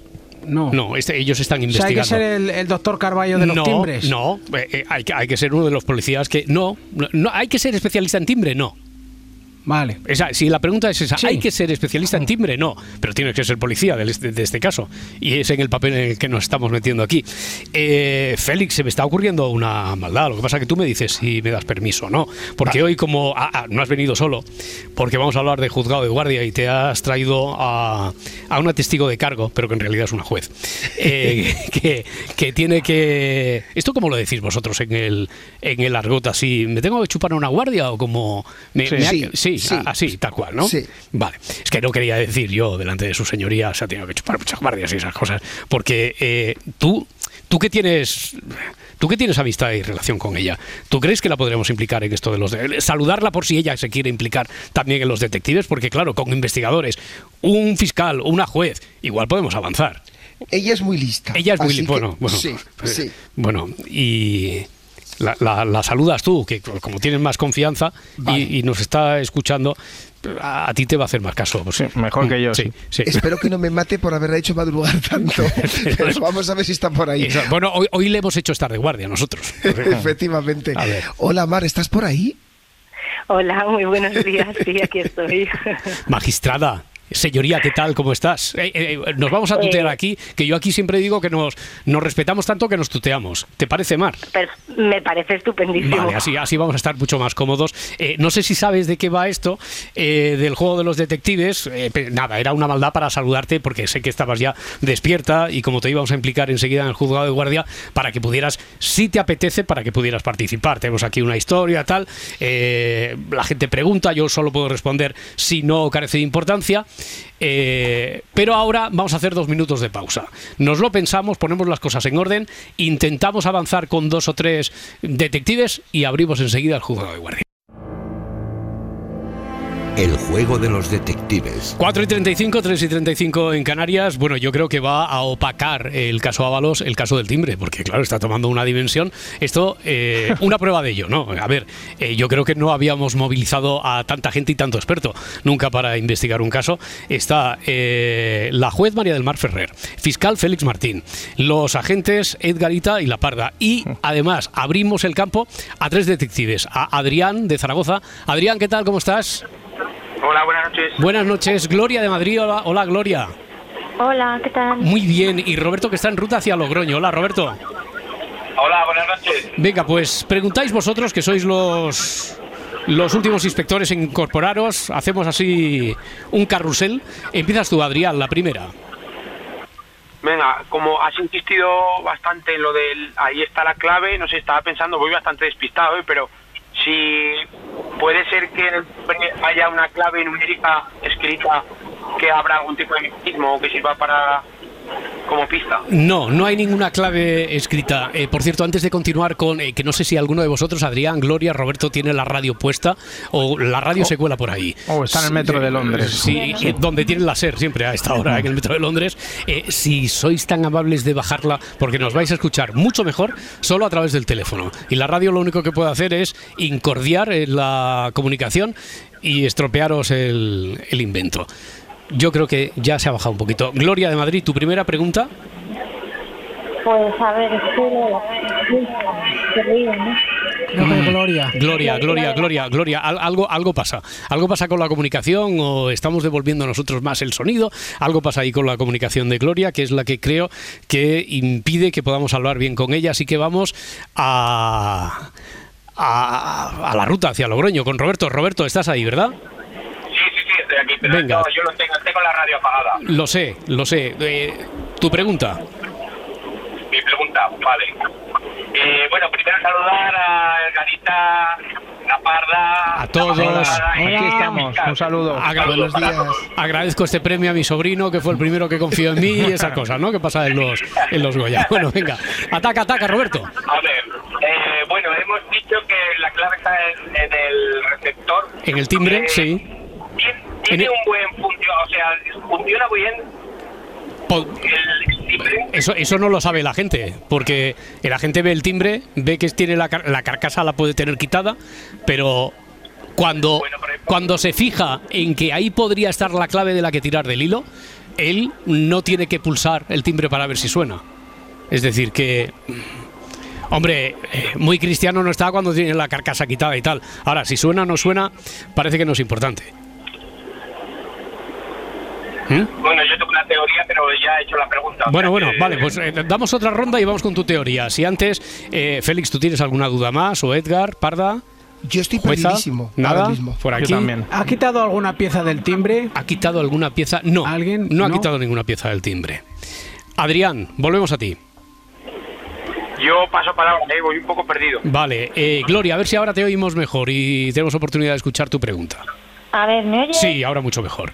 No. No, este- ellos están O sea, hay investigando. que ser el, el doctor Carballo de los no, timbres. No, eh, eh, hay, que, hay que ser uno de los policías que. No, no, hay que ser especialista en timbre, no. Vale. Esa, si la pregunta es esa, ¿hay que ser especialista en timbre? No, pero tienes que ser policía de este, de este caso. Y es en el papel en el que nos estamos metiendo aquí. Eh, Félix, se me está ocurriendo una maldad. Lo que pasa es que tú me dices si me das permiso o no. Porque hoy, como ah, ah, no has venido solo, porque vamos a hablar de juzgado de guardia y te has traído a, a una testigo de cargo, pero que en realidad es una juez, eh, (laughs) que, que tiene que... ¿Esto cómo lo decís vosotros en el, en el argot así? ¿Me tengo que chupar a una guardia o como... Me, Sí. me ha- Sí, sí, sí. a- así, tal cual, ¿no? Sí. Vale. Es que no quería decir yo delante de su señoría se ha tenido que chupar muchas guardias y esas cosas. Porque eh, tú, tú que tienes. Tú que tienes amistad y relación con ella, ¿tú crees que la podremos implicar en esto de los... de- saludarla por si ella se quiere implicar también en los detectives? Porque claro, con investigadores, un fiscal, una juez, igual podemos avanzar. Ella es muy lista. Ella es muy así li- que- bueno, bueno, Sí, eh, sí. bueno, y la, la- la saludas tú, que como tienes más confianza y, y nos está escuchando, a, a ti te va a hacer más caso. Pues, mejor que yo, Sí, sí. Espero que no me mate por haberla hecho madrugar tanto. (laughs) Pero vamos a ver si está por ahí. Eso, Bueno, hoy, hoy le hemos hecho estar de guardia nosotros. (laughs) Efectivamente. Hola, Mar, ¿estás por ahí? Hola, muy buenos días. Sí, aquí estoy. Magistrada. Señoría, ¿qué tal? ¿Cómo estás? Eh, eh, nos vamos a tutear Eh. aquí, que yo aquí siempre digo que nos, nos respetamos tanto que nos tuteamos. ¿Te parece, Mar? Me parece estupendísimo. Vale, así, así vamos a estar mucho más cómodos. Eh, no sé si sabes de qué va esto, eh, del juego de los detectives. Eh, nada, era una maldad para saludarte porque sé que estabas ya despierta y como te íbamos a implicar enseguida en el juzgado de guardia para que pudieras, si te apetece, para que pudieras participar. Tenemos aquí una historia, tal. eh, la gente pregunta, yo solo puedo responder si no carece de importancia. Eh, pero ahora vamos a hacer dos minutos de pausa. Nos lo pensamos, ponemos las cosas en orden, intentamos avanzar con dos o tres detectives y abrimos enseguida el juzgado de guardia. El juego de los detectives. 4 y 35, 3 y 35 en Canarias. Bueno, yo creo que va a opacar el caso Ábalos, el caso del timbre, porque claro, está tomando una dimensión. Esto, eh, una prueba de ello, ¿no? A ver, eh, yo creo que no habíamos movilizado a tanta gente y tanto experto nunca para investigar un caso. Está eh, la juez María del Mar Ferrer, fiscal Félix Martín, los agentes Edgarita y La Parda. Y además abrimos el campo a tres detectives, a Adrián de Zaragoza. Adrián, ¿qué tal? ¿Cómo estás? Hola, buenas noches. Buenas noches, Gloria de Madrid. Hola, hola, Gloria. Hola, ¿qué tal? Muy bien. Y Roberto que está en ruta hacia Logroño. Hola, Roberto. Hola, buenas noches. Venga, pues preguntáis vosotros que sois los los últimos inspectores en incorporaros. Hacemos así un carrusel. Empiezas tú, Adrián, la primera. Venga, como has insistido bastante en lo del ahí está la clave, no sé, estaba pensando, voy bastante despistado, ¿eh? pero si puede ser que haya una clave numérica escrita que abra algún tipo de mecanismo que sirva para como pista. No, no hay ninguna clave escrita. Eh, por cierto, antes de continuar con, eh, que no sé si alguno de vosotros, Adrián, Gloria, Roberto, tiene la radio puesta o la radio se cuela por ahí. Oh, está en el metro de Londres. Sí, eh, donde tiene la SER siempre a esta hora, en el metro de Londres. Eh, si sois tan amables de bajarla, porque nos vais a escuchar mucho mejor solo a través del teléfono. Y la radio lo único que puede hacer es incordiar eh, la comunicación y estropearos el, el invento. Yo creo que ya se ha bajado un poquito. Gloria de Madrid, tu primera pregunta. Pues a ver, es que ríe, ¿no? Gloria. Gloria, Gloria, Gloria, Gloria, al- algo, algo pasa. Algo pasa con la comunicación o estamos devolviendo nosotros más el sonido. Algo pasa ahí con la comunicación de Gloria, que es la que creo que impide que podamos hablar bien con ella. Así que vamos a, a, a la ruta hacia Logroño con Roberto. Roberto, estás ahí, ¿verdad? Sí, sí, sí, estoy aquí, pero Venga. no, yo lo tengo, tengo la radio apagada. Lo sé, lo sé. Eh, tu pregunta. Mi pregunta, vale. Eh, bueno, primero saludar a Garita, La Parda. A todos. Hola, Aquí estamos. Un saludo. Agra- Buenos días. Agradezco este premio a mi sobrino, que fue el primero que confió en mí y esas (laughs) cosas, ¿no? Que pasa en los, en los Goya. Bueno, venga. Ataca, ataca, Roberto. A ver, eh, bueno, hemos dicho que la clave está en, en el receptor. En el timbre, Eh, sí. Tiene, un buen función, o sea, funciona bien el timbre. Eso, eso no lo sabe la gente, porque la gente ve el timbre, ve que tiene la, car- la carcasa, la puede tener quitada, pero cuando, cuando se fija en que ahí podría estar la clave de la que tirar del hilo, él no tiene que pulsar el timbre para ver si suena. Es decir, que... Hombre, eh, muy cristiano no está cuando tiene la carcasa quitada y tal. Ahora, si suena o no suena, parece que no es importante. Bueno, yo tengo una teoría, pero ya he hecho la pregunta. Bueno, bueno, que- vale, pues eh, damos otra ronda y vamos con tu teoría. Si antes, eh, Félix, ¿tú tienes alguna duda más? ¿O Edgar, Parda? Yo estoy Jueza, perdidísimo. ¿Nada? Mismo. Por aquí. ¿Ha quitado alguna pieza del timbre? ¿Ha quitado alguna pieza? No. ¿Alguien? No ha ¿No? quitado ninguna pieza del timbre. Adrián, volvemos a ti. Yo paso palabra, eh, voy un poco perdido. Vale, eh, Gloria, a ver si ahora te oímos mejor y tenemos oportunidad de escuchar tu pregunta. A ver, ¿me oyes? Sí, ahora mucho mejor.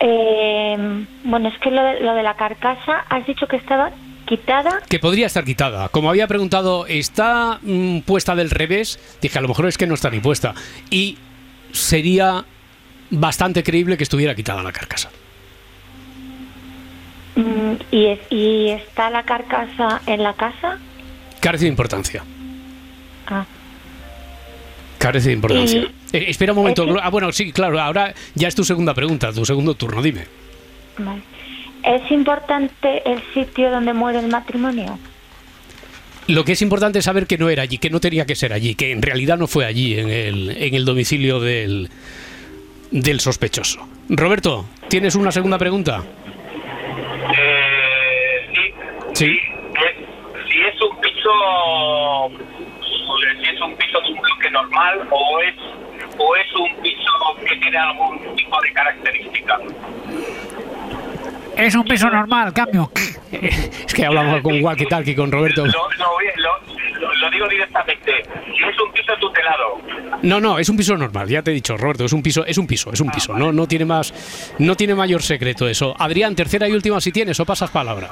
Eh, bueno, es que lo de, lo de la carcasa, has dicho que estaba quitada. Que podría estar quitada. Como había preguntado, ¿está mm, puesta del revés? Dije, a lo mejor es que no está ni puesta. Y sería bastante creíble que estuviera quitada la carcasa. mm, y, es- y está la carcasa en la casa. Carece de importancia. Ah. Carece de importancia. Y- Eh, espera un momento. es Ah, bueno, sí, claro, ahora ya es tu segunda pregunta, tu segundo turno, dime. Vale. ¿Es importante el sitio donde muere el matrimonio? Lo que es importante es saber que no era allí, que no tenía que ser allí, que en realidad no fue allí, en el, en el domicilio del, del sospechoso. Roberto, ¿tienes una segunda pregunta? Eh, sí, Sí. es- si es un piso, normal o es o es un piso que tiene algún tipo de característica. Es un piso normal, cambio. es que hablamos con walkie talkie con Roberto. Lo, lo, lo- lo- lo digo directamente. Es un piso tutelado, No, no, es un piso normal, ya te he dicho, Roberto, es un piso, es un piso, es un piso, no, no tiene más, no tiene mayor secreto eso. Adrián, tercera y última si tienes, o pasas palabra.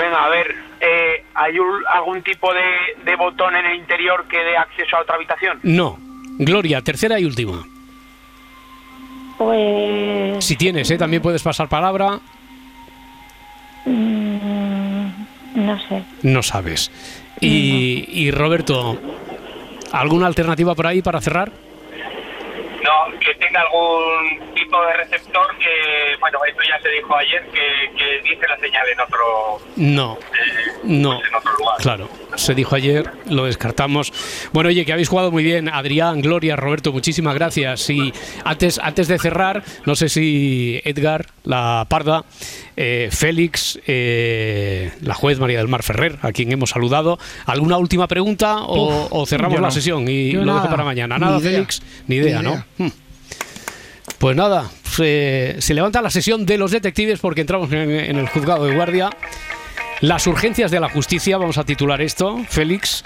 Venga, a ver, eh, ¿hay un- algún tipo de, de botón en el interior que dé acceso a otra habitación? No. Gloria, tercera y última. Pues. Si tienes, ¿eh? también puedes pasar palabra, mm, no sé. no sabes. Y, y Roberto, ¿alguna alternativa por ahí para cerrar? No, que tenga algún tipo de receptor que, bueno, esto ya se dijo ayer, que, que dice la señal en otro, No, no. en otro lugar. Claro, se dijo ayer, lo descartamos. Bueno, oye, que habéis jugado muy bien. Adrián, Gloria, Roberto, muchísimas gracias. Y antes, antes de cerrar, no sé si Edgar, la Parda, eh, Félix, eh, la juez María del Mar Ferrer, a quien hemos saludado, ¿alguna última pregunta o, Uf, o cerramos la no. sesión y Yo lo dejo para mañana? Ni Nada, idea. Félix, ni idea, Ni ¿no? Hmm. Pues nada, se, levanta la sesión de los detectives porque entramos en, el juzgado de guardia. Las urgencias de la justicia, vamos a titular esto, Félix,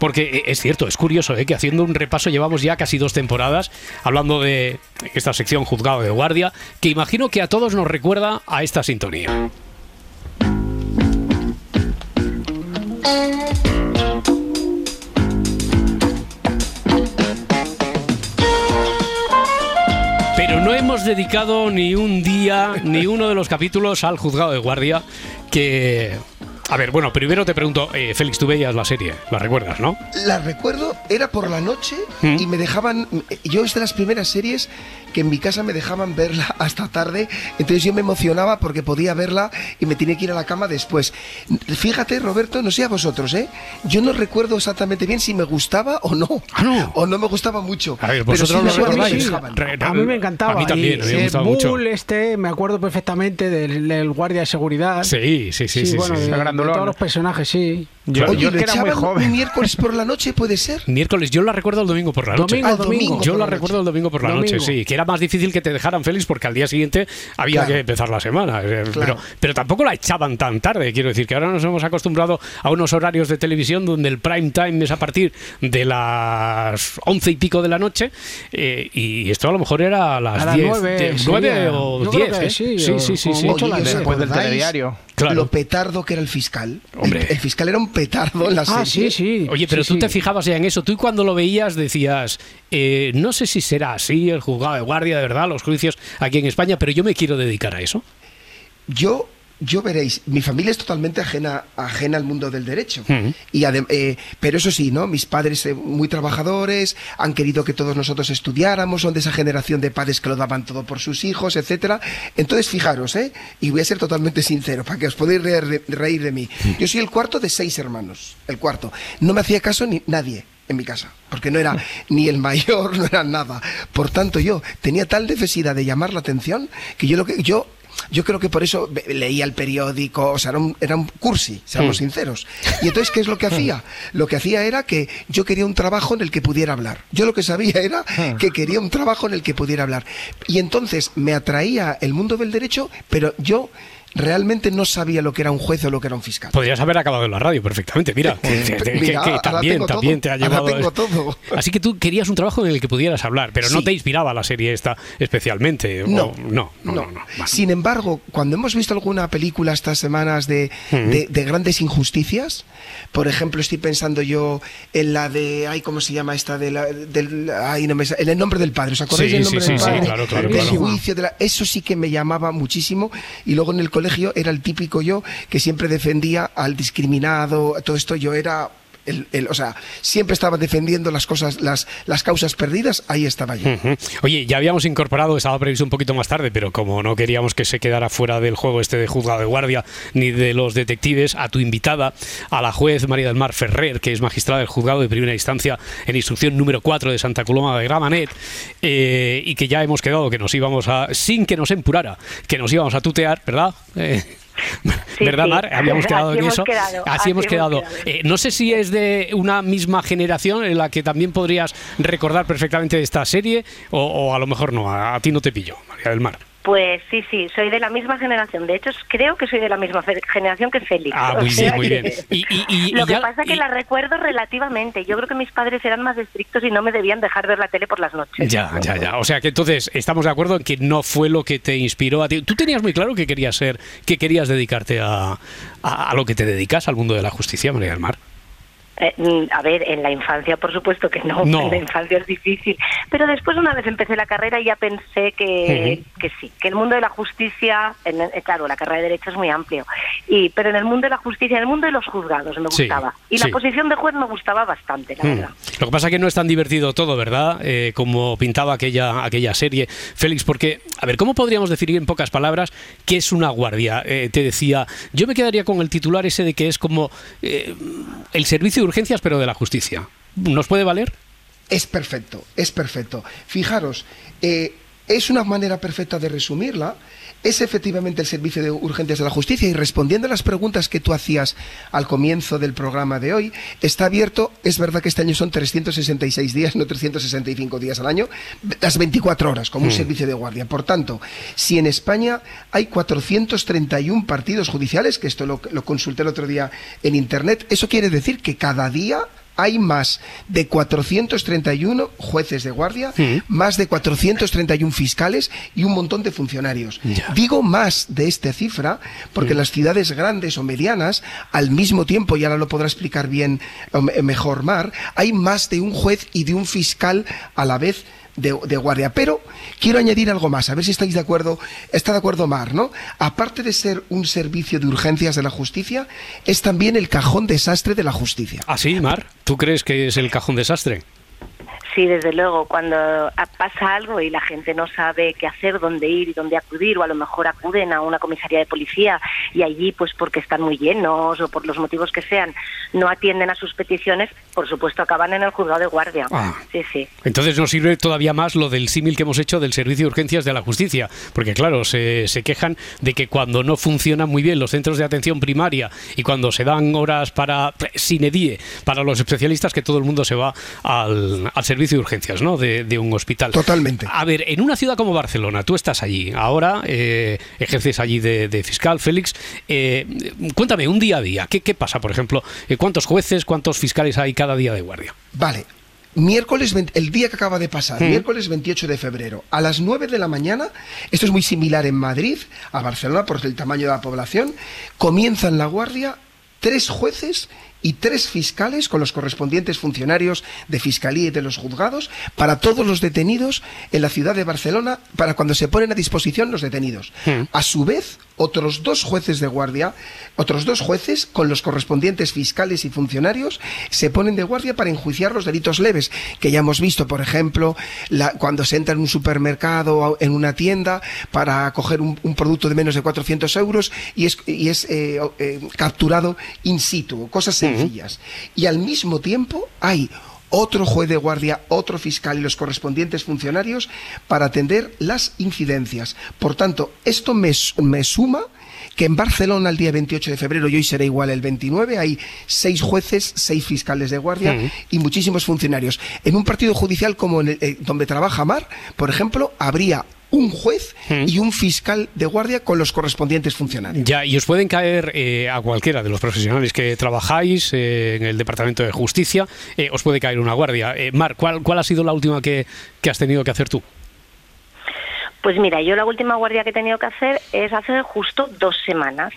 porque e, es cierto, es curioso eh, que haciendo un repaso llevamos ya casi dos temporadas hablando de esta sección juzgado de guardia, que imagino que a todos nos recuerda a esta sintonía. No hemos dedicado ni un día, ni uno de los capítulos al juzgado de guardia que... A ver, bueno, primero te pregunto, eh, Félix, tú veías la serie, la recuerdas, ¿no? La recuerdo, era por la noche ¿Mm? y me dejaban. Yo es de las primeras series que en mi casa me dejaban verla (laughs) hasta tarde. Entonces yo me emocionaba porque podía verla y me tenía que ir a la cama después. Fíjate, Roberto, no sé a vosotros, ¿eh? Yo no recuerdo exactamente bien si me gustaba o no. O no me gustaba mucho. A ver, Pero sí me mí me encantaba. A mí también, y a mí me gustaba Bull mucho. este, me acuerdo perfectamente del, del guardia de seguridad. Sí, sí, sí, sí, bueno, sí. de- El de, todos los personajes, sí. Claro. Oye, Yo ¿lo que era muy joven. miércoles por la noche, puede ser? (laughs) Miércoles, yo la recuerdo el domingo por la noche. Domingo, Ah, domingo. Yo la la recuerdo el domingo por la noche, sí. Que era más difícil que te dejaran Félix porque al día siguiente había Claro. que empezar la semana. eh, Pero, pero tampoco la echaban tan tarde. Quiero decir que ahora nos hemos acostumbrado a unos horarios de televisión donde el prime time es a partir de las once y pico de la noche. eh, y esto a lo mejor era a las A las diez. nueve de- nueve o Yo diez. ¿eh? sí, sí, sí, sí, como sí. mucho las ¿os diez. Después del telediario. Claro. Lo petardo que era el fiscal. El- Hombre. El, fiscal era un petardo en la Ah, serie. sí, sí. Oye, pero Sí, tú sí. te fijabas ya en eso. Tú cuando lo veías decías, eh, no sé si será así el juzgado de guardia, de verdad, los juicios aquí en España, pero yo me quiero dedicar a eso. Yo, yo veréis, mi familia es totalmente ajena, ajena al mundo del derecho. Mm. Y eh, pero eso sí, ¿no? Mis padres eh, muy trabajadores, han querido que todos nosotros estudiáramos, son de esa generación de padres que lo daban todo por sus hijos, etcétera. Entonces, fijaros, ¿eh? Y voy a ser totalmente sincero, para que os podáis reír de, reír de mí. Yo soy el cuarto de seis hermanos, el cuarto. No me hacía caso ni nadie en mi casa, porque no era ni el mayor, (laughs) no era nada. Por tanto, yo tenía tal necesidad de llamar la atención que yo lo que yo yo creo que por eso leía el periódico, o sea, era un, era un cursi, seamos Mm. sinceros. Y entonces, ¿qué es lo que (laughs) hacía? Lo que hacía era que yo quería un trabajo en el que pudiera hablar. Yo lo que sabía era que quería un trabajo en el que pudiera hablar. Y entonces me atraía el mundo del derecho, pero yo realmente no sabía lo que era un juez o lo que era un fiscal. Podrías haber acabado en la radio perfectamente, mira. que, (laughs) que- que- Mira, que ahora también, también todo, te ha llevado. tengo todo. Así que tú querías un trabajo en el que pudieras hablar, pero no te inspiraba la serie esta especialmente. o- No, no, no, no. Sin embargo, cuando hemos visto alguna película estas semanas de, de- de grandes injusticias, por ejemplo, estoy pensando yo en la de, ay, ¿cómo se llama esta? De la, del, ay, no me en el nombre del padre, ¿os acordáis Sí, del nombre sí, del sí, padre? claro, claro, claro. juicio, de la- eso sí que me llamaba muchísimo. Y luego en el colegio era el típico yo que siempre defendía al discriminado, todo esto yo era... El, el- o sea, siempre estaba defendiendo las cosas, las, las causas perdidas, ahí estaba yo. Oye, ya habíamos incorporado, estaba previsto un poquito más tarde, pero como no queríamos que se quedara fuera del juego este de juzgado de guardia ni de los detectives, a tu invitada, a la juez María del Mar Ferrer, que es magistrada del juzgado de primera instancia en instrucción número 4 de Santa Coloma de Gramanet, eh, y que ya hemos quedado que nos íbamos a, sin que nos empurara, que nos íbamos a tutear, ¿verdad? Eh, ¿Verdad, sí. Mar? Habíamos (laughs) quedado Así en eso. quedado, así, así hemos hemos quedado. quedado. Eh, no sé si es de una misma generación en la que también podrías recordar perfectamente esta serie o, o a lo mejor no, a, a ti no te pillo, María del Mar. Pues sí, sí, soy de la misma generación. De hecho, creo que soy de la misma generación que Félix. Ah, muy bien, muy bien. (laughs) Y, y- y- Lo que ya- pasa es que la recuerdo relativamente. Yo creo que mis padres eran más estrictos y no me debían dejar ver la tele por las noches. Ya, ya, ya. O sea que entonces estamos de acuerdo en que no fue lo que te inspiró a ti. Tú tenías muy claro que querías ser, que querías dedicarte a, a, a lo que te dedicas, al mundo de la justicia, María del Mar. Eh, mm, a ver, en la infancia por supuesto que no, (laughs) No. en la infancia es difícil, pero después una vez empecé la carrera ya pensé que, que sí, que el mundo de la justicia, en eh, claro, la carrera de Derecho es muy amplio, y pero en el mundo de la justicia, en el mundo de los juzgados me Sí, gustaba, y sí. la posición de juez me gustaba bastante, la Mm. verdad. Lo que pasa es que no es tan divertido todo, ¿verdad? Eh, como pintaba aquella, aquella serie. Félix, porque, a ver, ¿cómo podríamos definir en pocas palabras qué es una guardia? Eh, te decía, yo me quedaría con el titular ese de que es como eh, el servicio urgencias, pero de la justicia. ¿Nos puede valer? Es perfecto, es perfecto. Fijaros, eh, es una manera perfecta de resumirla. Es efectivamente el servicio de urgencias de la justicia y respondiendo a las preguntas que tú hacías al comienzo del programa de hoy, está abierto, es verdad que este año son 366 días, no 365 días al año, las 24 horas como un Mm. servicio de guardia. Por tanto, si en España hay 431 partidos judiciales, que esto lo, lo consulté el otro día en Internet, eso quiere decir que cada día hay más de 431 jueces de guardia, más de 431 fiscales y un montón de funcionarios. Digo más de esta cifra porque en las ciudades grandes o medianas, al mismo tiempo, y ahora lo podrá explicar bien me- mejor Mar, hay más de un juez y de un fiscal a la vez de, guardia. Pero quiero añadir algo más, a ver si estáis de acuerdo. Está de acuerdo Mar, ¿no? Aparte de ser un servicio de urgencias de la justicia, es también el cajón desastre de la justicia. ¿Ah, sí, Mar? ¿Tú crees que es el cajón desastre? Sí, desde luego, cuando pasa algo y la gente no sabe qué hacer, dónde ir y dónde acudir, o a lo mejor acuden a una comisaría de policía y allí, pues porque están muy llenos o por los motivos que sean, no atienden a sus peticiones, por supuesto acaban en el juzgado de guardia. Ah. Sí, sí. Entonces nos sirve todavía más lo del símil que hemos hecho del servicio de urgencias de la justicia, porque claro, se, se quejan de que cuando no funcionan muy bien los centros de atención primaria y cuando se dan horas para sin edie para los especialistas, que todo el mundo se va al, al servicio de urgencias ¿no? de, de un hospital. Totalmente. A ver, en una ciudad como Barcelona, tú estás allí, ahora eh, ejerces allí de, de fiscal, Félix. eh, cuéntame, un día a día, ¿qué, qué pasa, por ejemplo? Eh, ¿Cuántos jueces, cuántos fiscales hay cada día de guardia? Vale. Miércoles, 20 el día que acaba de pasar, Mm. miércoles 28 de febrero, a las 9 de la mañana, esto es muy similar en Madrid, a Barcelona, por el tamaño de la población, comienzan la guardia tres jueces y tres fiscales con los correspondientes funcionarios de fiscalía y de los juzgados para todos los detenidos en la ciudad de Barcelona, para cuando se ponen a disposición los detenidos. A su vez, otros dos jueces de guardia, otros dos jueces con los correspondientes fiscales y funcionarios se ponen de guardia para enjuiciar los delitos leves, que ya hemos visto, por ejemplo, la- cuando se entra en un supermercado o en una tienda para coger un, un producto de menos de 400 euros y es, y es eh, eh, capturado in situ, cosas sencillas. Y al mismo tiempo hay otro juez de guardia, otro fiscal y los correspondientes funcionarios para atender las incidencias. Por tanto, esto me, me suma que en Barcelona el día 28 de febrero, y hoy será igual el 29, hay seis jueces, seis fiscales de guardia y muchísimos funcionarios. En un partido judicial como en el- eh, donde trabaja Mar, por ejemplo, habría un juez y un fiscal de guardia con los correspondientes funcionarios. Ya, y os pueden caer eh, a cualquiera de los profesionales que trabajáis eh, en el Departamento de Justicia, eh, os puede caer una guardia. Mar, ¿cuál, ¿cuál ha sido la última que, que has tenido que hacer tú? Pues mira, yo la última guardia que he tenido que hacer es hace justo dos semanas.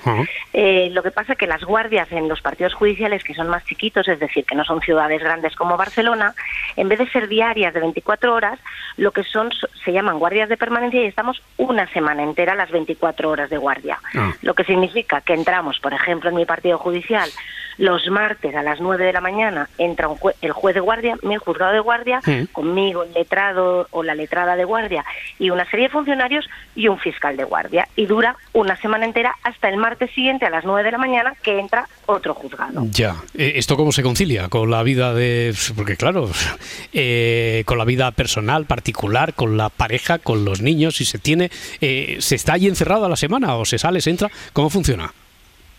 Eh, lo que pasa es que las guardias en los partidos judiciales que son más chiquitos, es decir, que no son ciudades grandes como Barcelona, en vez de ser diarias de 24 horas, lo que son se llaman guardias de permanencia y estamos una semana entera las 24 horas de guardia. Lo que significa que entramos, por ejemplo, en mi partido judicial, los martes a las 9 de la mañana entra un jue- el juez de guardia, mi juzgado de guardia, conmigo el letrado o la letrada de guardia y una serie de funcionarios y un fiscal de guardia. Y dura una semana entera hasta el martes siguiente a las 9 de la mañana que entra otro juzgado. Ya, Eh, ¿esto cómo se concilia con la vida de... Porque claro, (laughs) eh, con la vida personal, particular, con la pareja, con los niños, si se tiene... eh, ¿Se está allí encerrado a la semana o se sale, se entra? ¿Cómo funciona?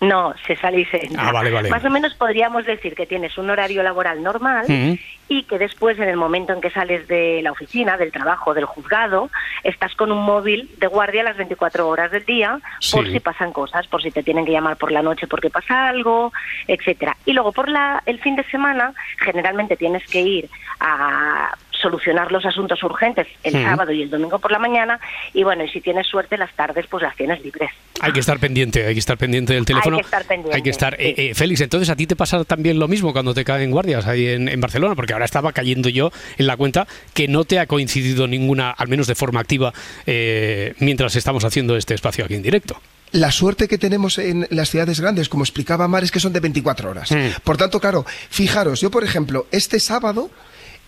No, se sale y se entra. Ah, vale, vale. Más o menos podríamos decir que tienes un horario laboral normal Mm. y que después, en el momento en que sales de la oficina, del trabajo, del juzgado, estás con un móvil de guardia las 24 horas del día por si pasan cosas, por si te tienen que llamar por la noche porque pasa algo, etcétera. Y luego por la, el fin de semana, generalmente tienes que ir a solucionar los asuntos urgentes el Mm. sábado y el domingo por la mañana y bueno, y si tienes suerte las tardes pues las tienes libres. Hay que estar pendiente, hay que estar pendiente del teléfono. Hay que estar pendiente, Hay que estar- eh, eh, Félix, entonces a ti te pasa también lo mismo cuando te caen guardias ahí en, en Barcelona, porque ahora estaba cayendo yo en la cuenta que no te ha coincidido ninguna, al menos de forma activa, eh, mientras estamos haciendo este espacio aquí en directo. La suerte que tenemos en las ciudades grandes, como explicaba Mar, es que son de 24 horas. Mm. Por tanto, claro, fijaros, yo por ejemplo, este sábado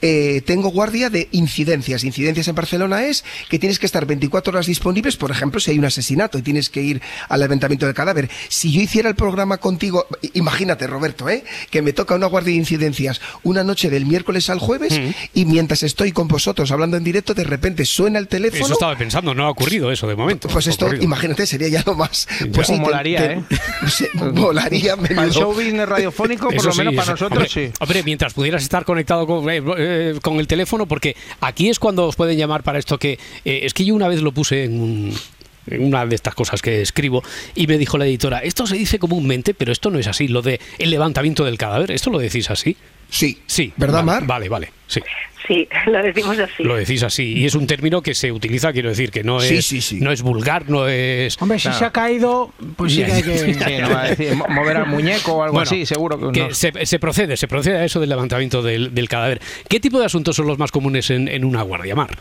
eh, tengo guardia de incidencias. Incidencias en Barcelona es que tienes que estar 24 horas disponibles, por ejemplo, si hay un asesinato y tienes que ir al levantamiento del cadáver. Si yo hiciera el programa contigo, i- imagínate, Roberto, ¿eh? que me toca una guardia de incidencias una noche del miércoles al jueves y mientras estoy con vosotros hablando en directo, de repente suena el teléfono. Eso estaba pensando, no ha ocurrido eso de momento. Pues esto, ocurrido. imagínate, sería ya lo más. Pues sí, molaría, te- ¿eh? (laughs) molaría Para el show business radiofónico, por Eso lo menos sí, para eso- nosotros, hombre, sí. Hombre, mientras pudieras estar conectado con, eh, eh, con el teléfono, porque aquí es cuando os pueden llamar para esto que eh, es que yo una vez lo puse en un en una de estas cosas que escribo, y me dijo la editora, esto se dice comúnmente, pero esto no es así, lo de el levantamiento del cadáver, ¿esto lo decís así? Sí. Sí. ¿Verdad, vale, Mar? Vale, vale, sí. Sí, lo decimos así. Lo decís así. Y es un término que se utiliza, quiero decir, que no es, Sí, sí, sí. No es vulgar, no es... Hombre, si se ha caído, pues sí que hay que... (laughs) Sí, no va a decir, mover al muñeco o algo Bueno, así, seguro que, que no. se, se procede, se procede a eso del levantamiento del, del cadáver. ¿Qué tipo de asuntos son los más comunes en, en una guardia mar?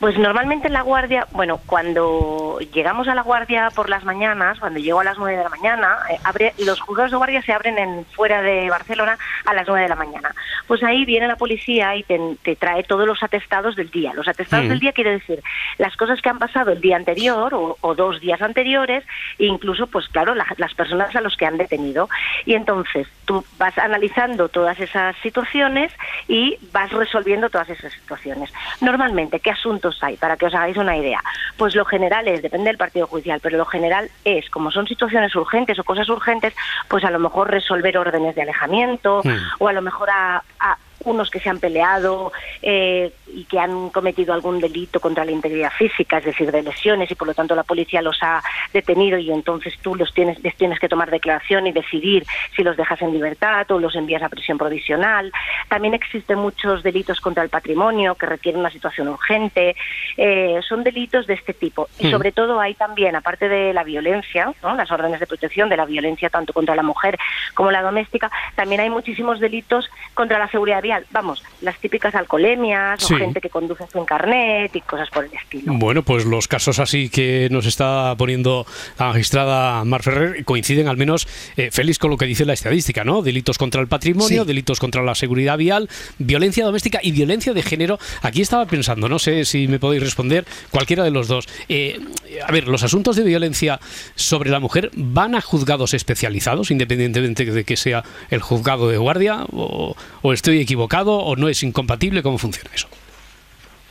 Pues normalmente en la guardia, bueno, cuando llegamos a la guardia por las mañanas, cuando llego a las 9 de la mañana, eh, abre, los juzgados de guardia se abren en fuera de Barcelona a las 9 de la mañana. Pues ahí viene la policía y te, te trae todos los atestados del día. Los atestados del día quiere decir las cosas que han pasado el día anterior o, o dos días anteriores e incluso, pues claro, la- las personas a los que han detenido. Y entonces tú vas analizando todas esas situaciones y vas resolviendo todas esas situaciones. Normalmente, ¿qué asuntos hay? Para que os hagáis una idea. Pues lo general es, depende del partido judicial, pero lo general es, como son situaciones urgentes o cosas urgentes, pues a lo mejor resolver órdenes de alejamiento Mm. o a lo mejor a, a unos que se han peleado eh, y que han cometido algún delito contra la integridad física, es decir, de lesiones, y por lo tanto la policía los ha detenido y entonces tú los tienes, les tienes que tomar declaración y decidir si los dejas en libertad o los envías a prisión provisional. También existen muchos delitos contra el patrimonio que requieren una situación urgente. Eh, son delitos de este tipo. Y Mm. sobre todo hay también, aparte de la violencia, ¿no? las órdenes de protección de la violencia tanto contra la mujer como la doméstica, también hay muchísimos delitos contra la seguridad Vamos, las típicas alcoholemias Sí. o gente que conduce sin carnet y cosas por el estilo. Bueno, pues los casos así que nos está poniendo la magistrada Mar Ferrer coinciden al menos, eh, Félix, con lo que dice la estadística, ¿no? Delitos contra el patrimonio, Sí. delitos contra la seguridad vial, violencia doméstica y violencia de género. Aquí estaba pensando, no sé si me podéis responder cualquiera de los dos. Eh, a ver, los asuntos de violencia sobre la mujer van a juzgados especializados, independientemente de que sea el juzgado de guardia, o, o estoy equivocado, o no es incompatible, ¿cómo funciona eso?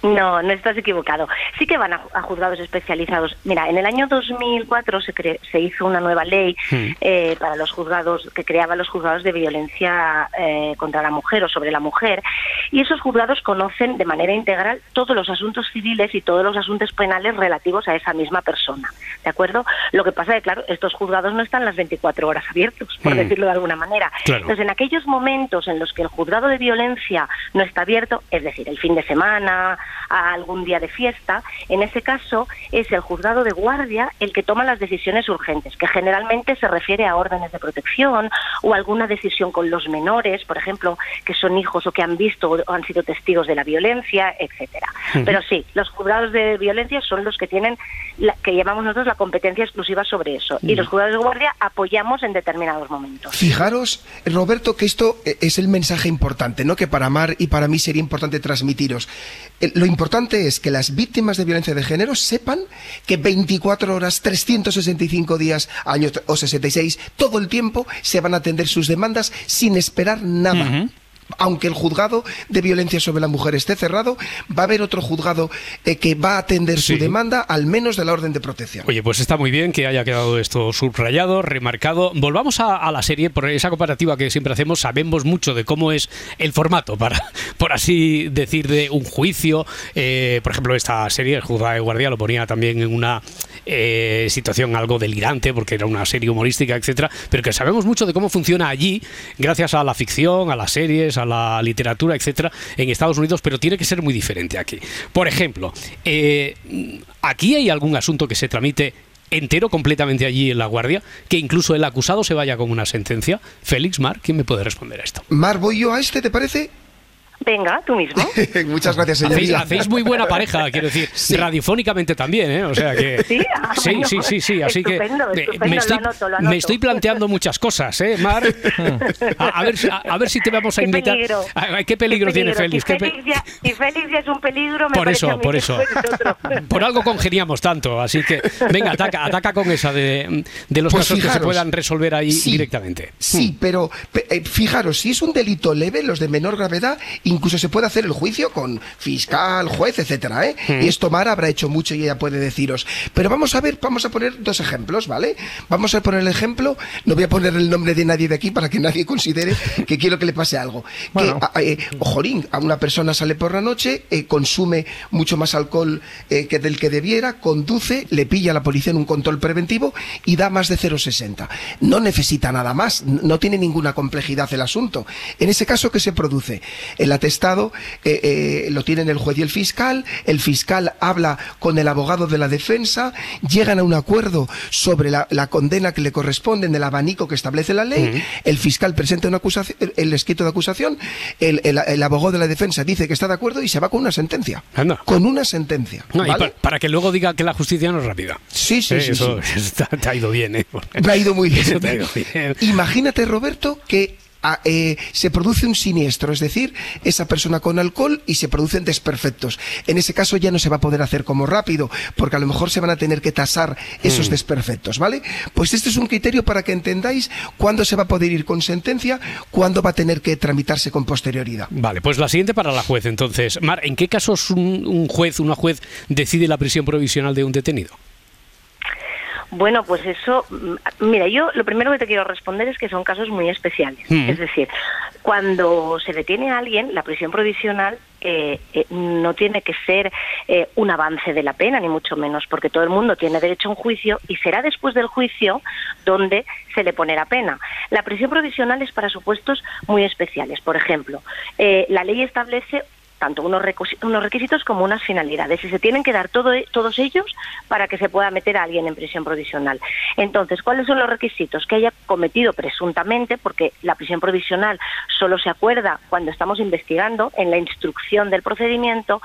No, no estás equivocado. Sí que van a, a juzgados especializados. Mira, en el año 2004 se, cre- se hizo una nueva ley Hmm. eh, para los juzgados que creaba los juzgados de violencia eh, contra la mujer o sobre la mujer y esos juzgados conocen de manera integral todos los asuntos civiles y todos los asuntos penales relativos a esa misma persona, ¿de acuerdo? Lo que pasa es que claro, estos juzgados no están las 24 horas abiertos, por Hmm. decirlo de alguna manera. Claro. Entonces, en aquellos momentos en los que el juzgado de violencia no está abierto, es decir, el fin de semana, a algún día de fiesta, en ese caso es el juzgado de guardia el que toma las decisiones urgentes, que generalmente se refiere a órdenes de protección o alguna decisión con los menores, por ejemplo, que son hijos o que han visto o han sido testigos de la violencia, etcétera. Pero sí, los juzgados de violencia son los que tienen la, que llamamos nosotros la competencia exclusiva sobre eso y los juzgados de guardia apoyamos en determinados momentos. Fijaros, Roberto, que esto es el mensaje importante, ¿no? Que para Mar y para mí sería importante transmitiros. Lo importante es que las víctimas de violencia de género sepan que 24 horas, 365 días, año o 66, todo el tiempo se van a atender sus demandas sin esperar nada. Aunque el juzgado de violencia sobre la mujer esté cerrado, va a haber otro juzgado eh, que va a atender su demanda, al menos de la orden de protección. Oye, pues está muy bien que haya quedado esto subrayado, remarcado. Volvamos a, a la serie, por esa comparativa que siempre hacemos, sabemos mucho de cómo es el formato, para, (laughs) por así decir, de un juicio. Eh, por ejemplo, esta serie, el juzgado de guardia, lo ponía también en una eh, situación algo delirante, porque era una serie humorística, etcétera, pero que sabemos mucho de cómo funciona allí, gracias a la ficción, a las series, a la literatura, etcétera, en Estados Unidos, pero tiene que ser muy diferente aquí. Por ejemplo, eh, aquí hay algún asunto que se tramite entero completamente allí en la guardia, que incluso el acusado se vaya con una sentencia. Félix Mar, ¿quién me puede responder a esto? Mar, ¿voy yo a este, te parece? Venga, tú mismo. (laughs) Muchas gracias, Hacéis, señoría. hacéis muy buena pareja, quiero decir, (laughs) radiofónicamente también, ¿eh? O sea que. Sí, ah, (laughs) sí, bueno, sí, sí, sí, Así estupendo, que. estupendo, me, lo estoy, anoto, lo me estoy planteando muchas cosas, ¿eh, Mar? A, a ver, si- a, a ver si te vamos a Qué invitar. peligro. A- ¿Qué peligro tiene Félix? Si ¿Qué pe- Félix, ya, si Félix ya es un peligro, me Por eso, mí por eso. Por algo congeniamos tanto, así que venga, ataca, ataca con esa de, de los Pues casos que se puedan resolver ahí Sí. directamente. Sí, pero pe- eh, fijaros, si es un delito leve, los de menor gravedad, incluso se puede hacer el juicio con fiscal, juez, etcétera, ¿eh? Y esto Mara habrá hecho mucho y ella puede deciros. Pero vamos a ver, vamos a poner dos ejemplos, ¿vale? Vamos a poner el ejemplo, no voy a poner el nombre de nadie de aquí para que nadie considere que quiero que le pase algo. Que, a, eh, ojorín, a una persona sale por la noche, eh, consume mucho más alcohol eh, que del que debiera, conduce, le pilla a la policía en un control preventivo y da más de 0,60. No necesita nada más, no tiene ninguna complejidad el asunto. En ese caso, ¿qué se produce? El atestado eh, eh, lo tienen el juez y el fiscal, el fiscal habla con el abogado de la defensa, llegan a un acuerdo sobre la, la condena que le corresponde en el abanico que establece la ley, el fiscal presenta una acusación, el, el escrito de acusación, el, el- el abogado de la defensa dice que está de acuerdo y se va con una sentencia. Con una sentencia. Para, que luego diga que la justicia no es rápida. Sí, sí, Eh, sí, Eso sí. (laughs) está- te ha ido bien, ¿eh? Me ha ido muy bien. Eso te ha ido bien. Imagínate, Roberto, que ah, eh, se produce un siniestro, es decir, esa persona con alcohol y se producen desperfectos. En ese caso ya no se va a poder hacer como rápido, porque a lo mejor se van a tener que tasar esos Mm. desperfectos, ¿vale? Pues este es un criterio para que entendáis cuándo se va a poder ir con sentencia, cuándo va a tener que tramitarse con posterioridad. Vale, pues la siguiente para la juez, entonces. Mar, ¿en qué casos un, un juez, una juez, decide la prisión provisional de un detenido? Bueno, pues eso, mm, mira, yo lo primero que te quiero responder es que son casos muy especiales. Mm. Es decir, cuando se detiene a alguien, la prisión provisional eh, eh, no tiene que ser eh, un avance de la pena, ni mucho menos, porque todo el mundo tiene derecho a un juicio y será después del juicio donde se le pone la pena. La prisión provisional es para supuestos muy especiales. Por ejemplo, eh, la ley establece tanto unos, unos requisitos como unas finalidades y se tienen que dar todo, e- todos ellos para que se pueda meter a alguien en prisión provisional. Entonces, ¿cuáles son los requisitos? Que haya cometido presuntamente, porque la prisión provisional solo se acuerda cuando estamos investigando en la instrucción del procedimiento,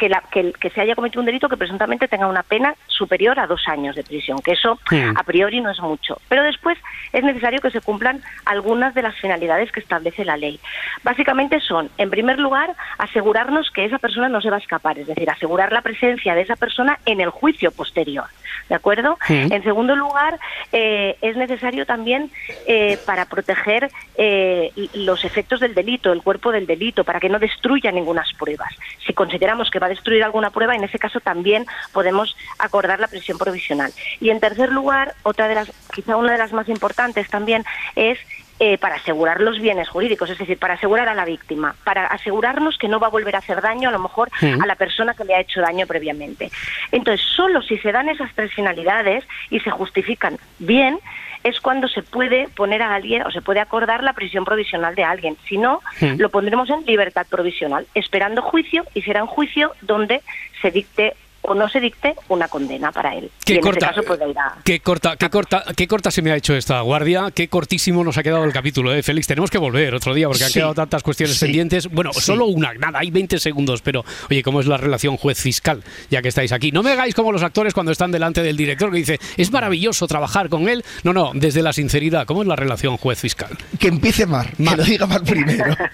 que, la- que se haya cometido un delito que presuntamente tenga una pena superior a dos años de prisión, que eso a priori no es mucho. Pero después es necesario que se cumplan algunas de las finalidades que establece la ley. Básicamente son, en primer lugar, asegurarnos que esa persona no se va a escapar, es decir, asegurar la presencia de esa persona en el juicio posterior. ¿De acuerdo? En segundo lugar, eh, es necesario también eh, para proteger eh, los efectos del delito, el cuerpo del delito, para que no destruya ninguna pruebas. Si consideramos que va destruir alguna prueba, en ese caso también podemos acordar la prisión provisional. Y en tercer lugar, otra de las, quizá una de las más importantes también es eh, para asegurar los bienes jurídicos, es decir, para asegurar a la víctima, para asegurarnos que no va a volver a hacer daño a lo mejor a la persona que le ha hecho daño previamente. Entonces, solo si se dan esas tres finalidades y se justifican bien, es cuando se puede poner a alguien o se puede acordar la prisión provisional de alguien. Si no, lo pondremos en libertad provisional, esperando juicio y será un juicio donde se dicte o no se dicte una condena para él. Qué y en corta- caso puede ir a... Qué corta, qué corta, qué corta se me ha hecho esta guardia, qué cortísimo nos ha quedado el capítulo, ¿eh? Félix, tenemos que volver otro día porque han quedado tantas cuestiones Sí. pendientes. Bueno, Sí. solo una, nada, hay 20 segundos, pero oye, ¿cómo es la relación juez-fiscal? Ya que estáis aquí. No me hagáis como los actores cuando están delante del director que dice, es maravilloso trabajar con él. No, no, desde la sinceridad, ¿cómo es la relación juez-fiscal? Que empiece Mar, que lo diga Mar primero. (laughs)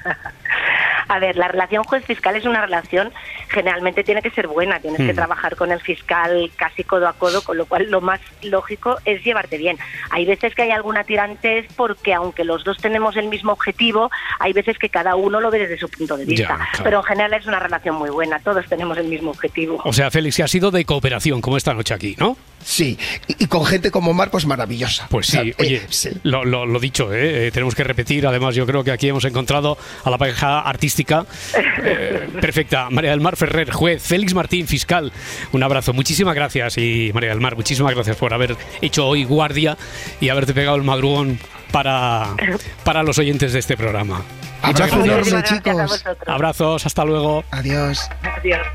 A ver, la relación juez-fiscal es una relación, generalmente tiene que ser buena, tienes que Mm. trabajar con el fiscal casi codo a codo, con lo cual lo más lógico es llevarte bien. Hay veces que hay alguna tirantez porque aunque los dos tenemos el mismo objetivo, hay veces que cada uno lo ve desde su punto de Ya, vista. claro. Pero en general es una relación muy buena, todos tenemos el mismo objetivo. O sea, Félix, que ha sido de cooperación, como esta noche aquí, ¿no? Sí, y, y con gente como Mar, pues maravillosa. Pues sí, oye, lo, lo- lo dicho, ¿eh? Eh, tenemos que repetir. Además, yo creo que aquí hemos encontrado a la pareja (laughs) eh, perfecta. María del Mar Ferrer, juez, Félix Martín, fiscal. Un abrazo, muchísimas gracias. Y María del Mar, muchísimas gracias por haber hecho hoy guardia y haberte pegado el madrugón para, para los oyentes de este programa. Muchas Abrazo gracias. enorme, chicos. Abrazos, hasta luego. Adiós. Adiós.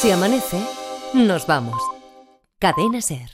Si amanece, nos vamos. Cadena Ser.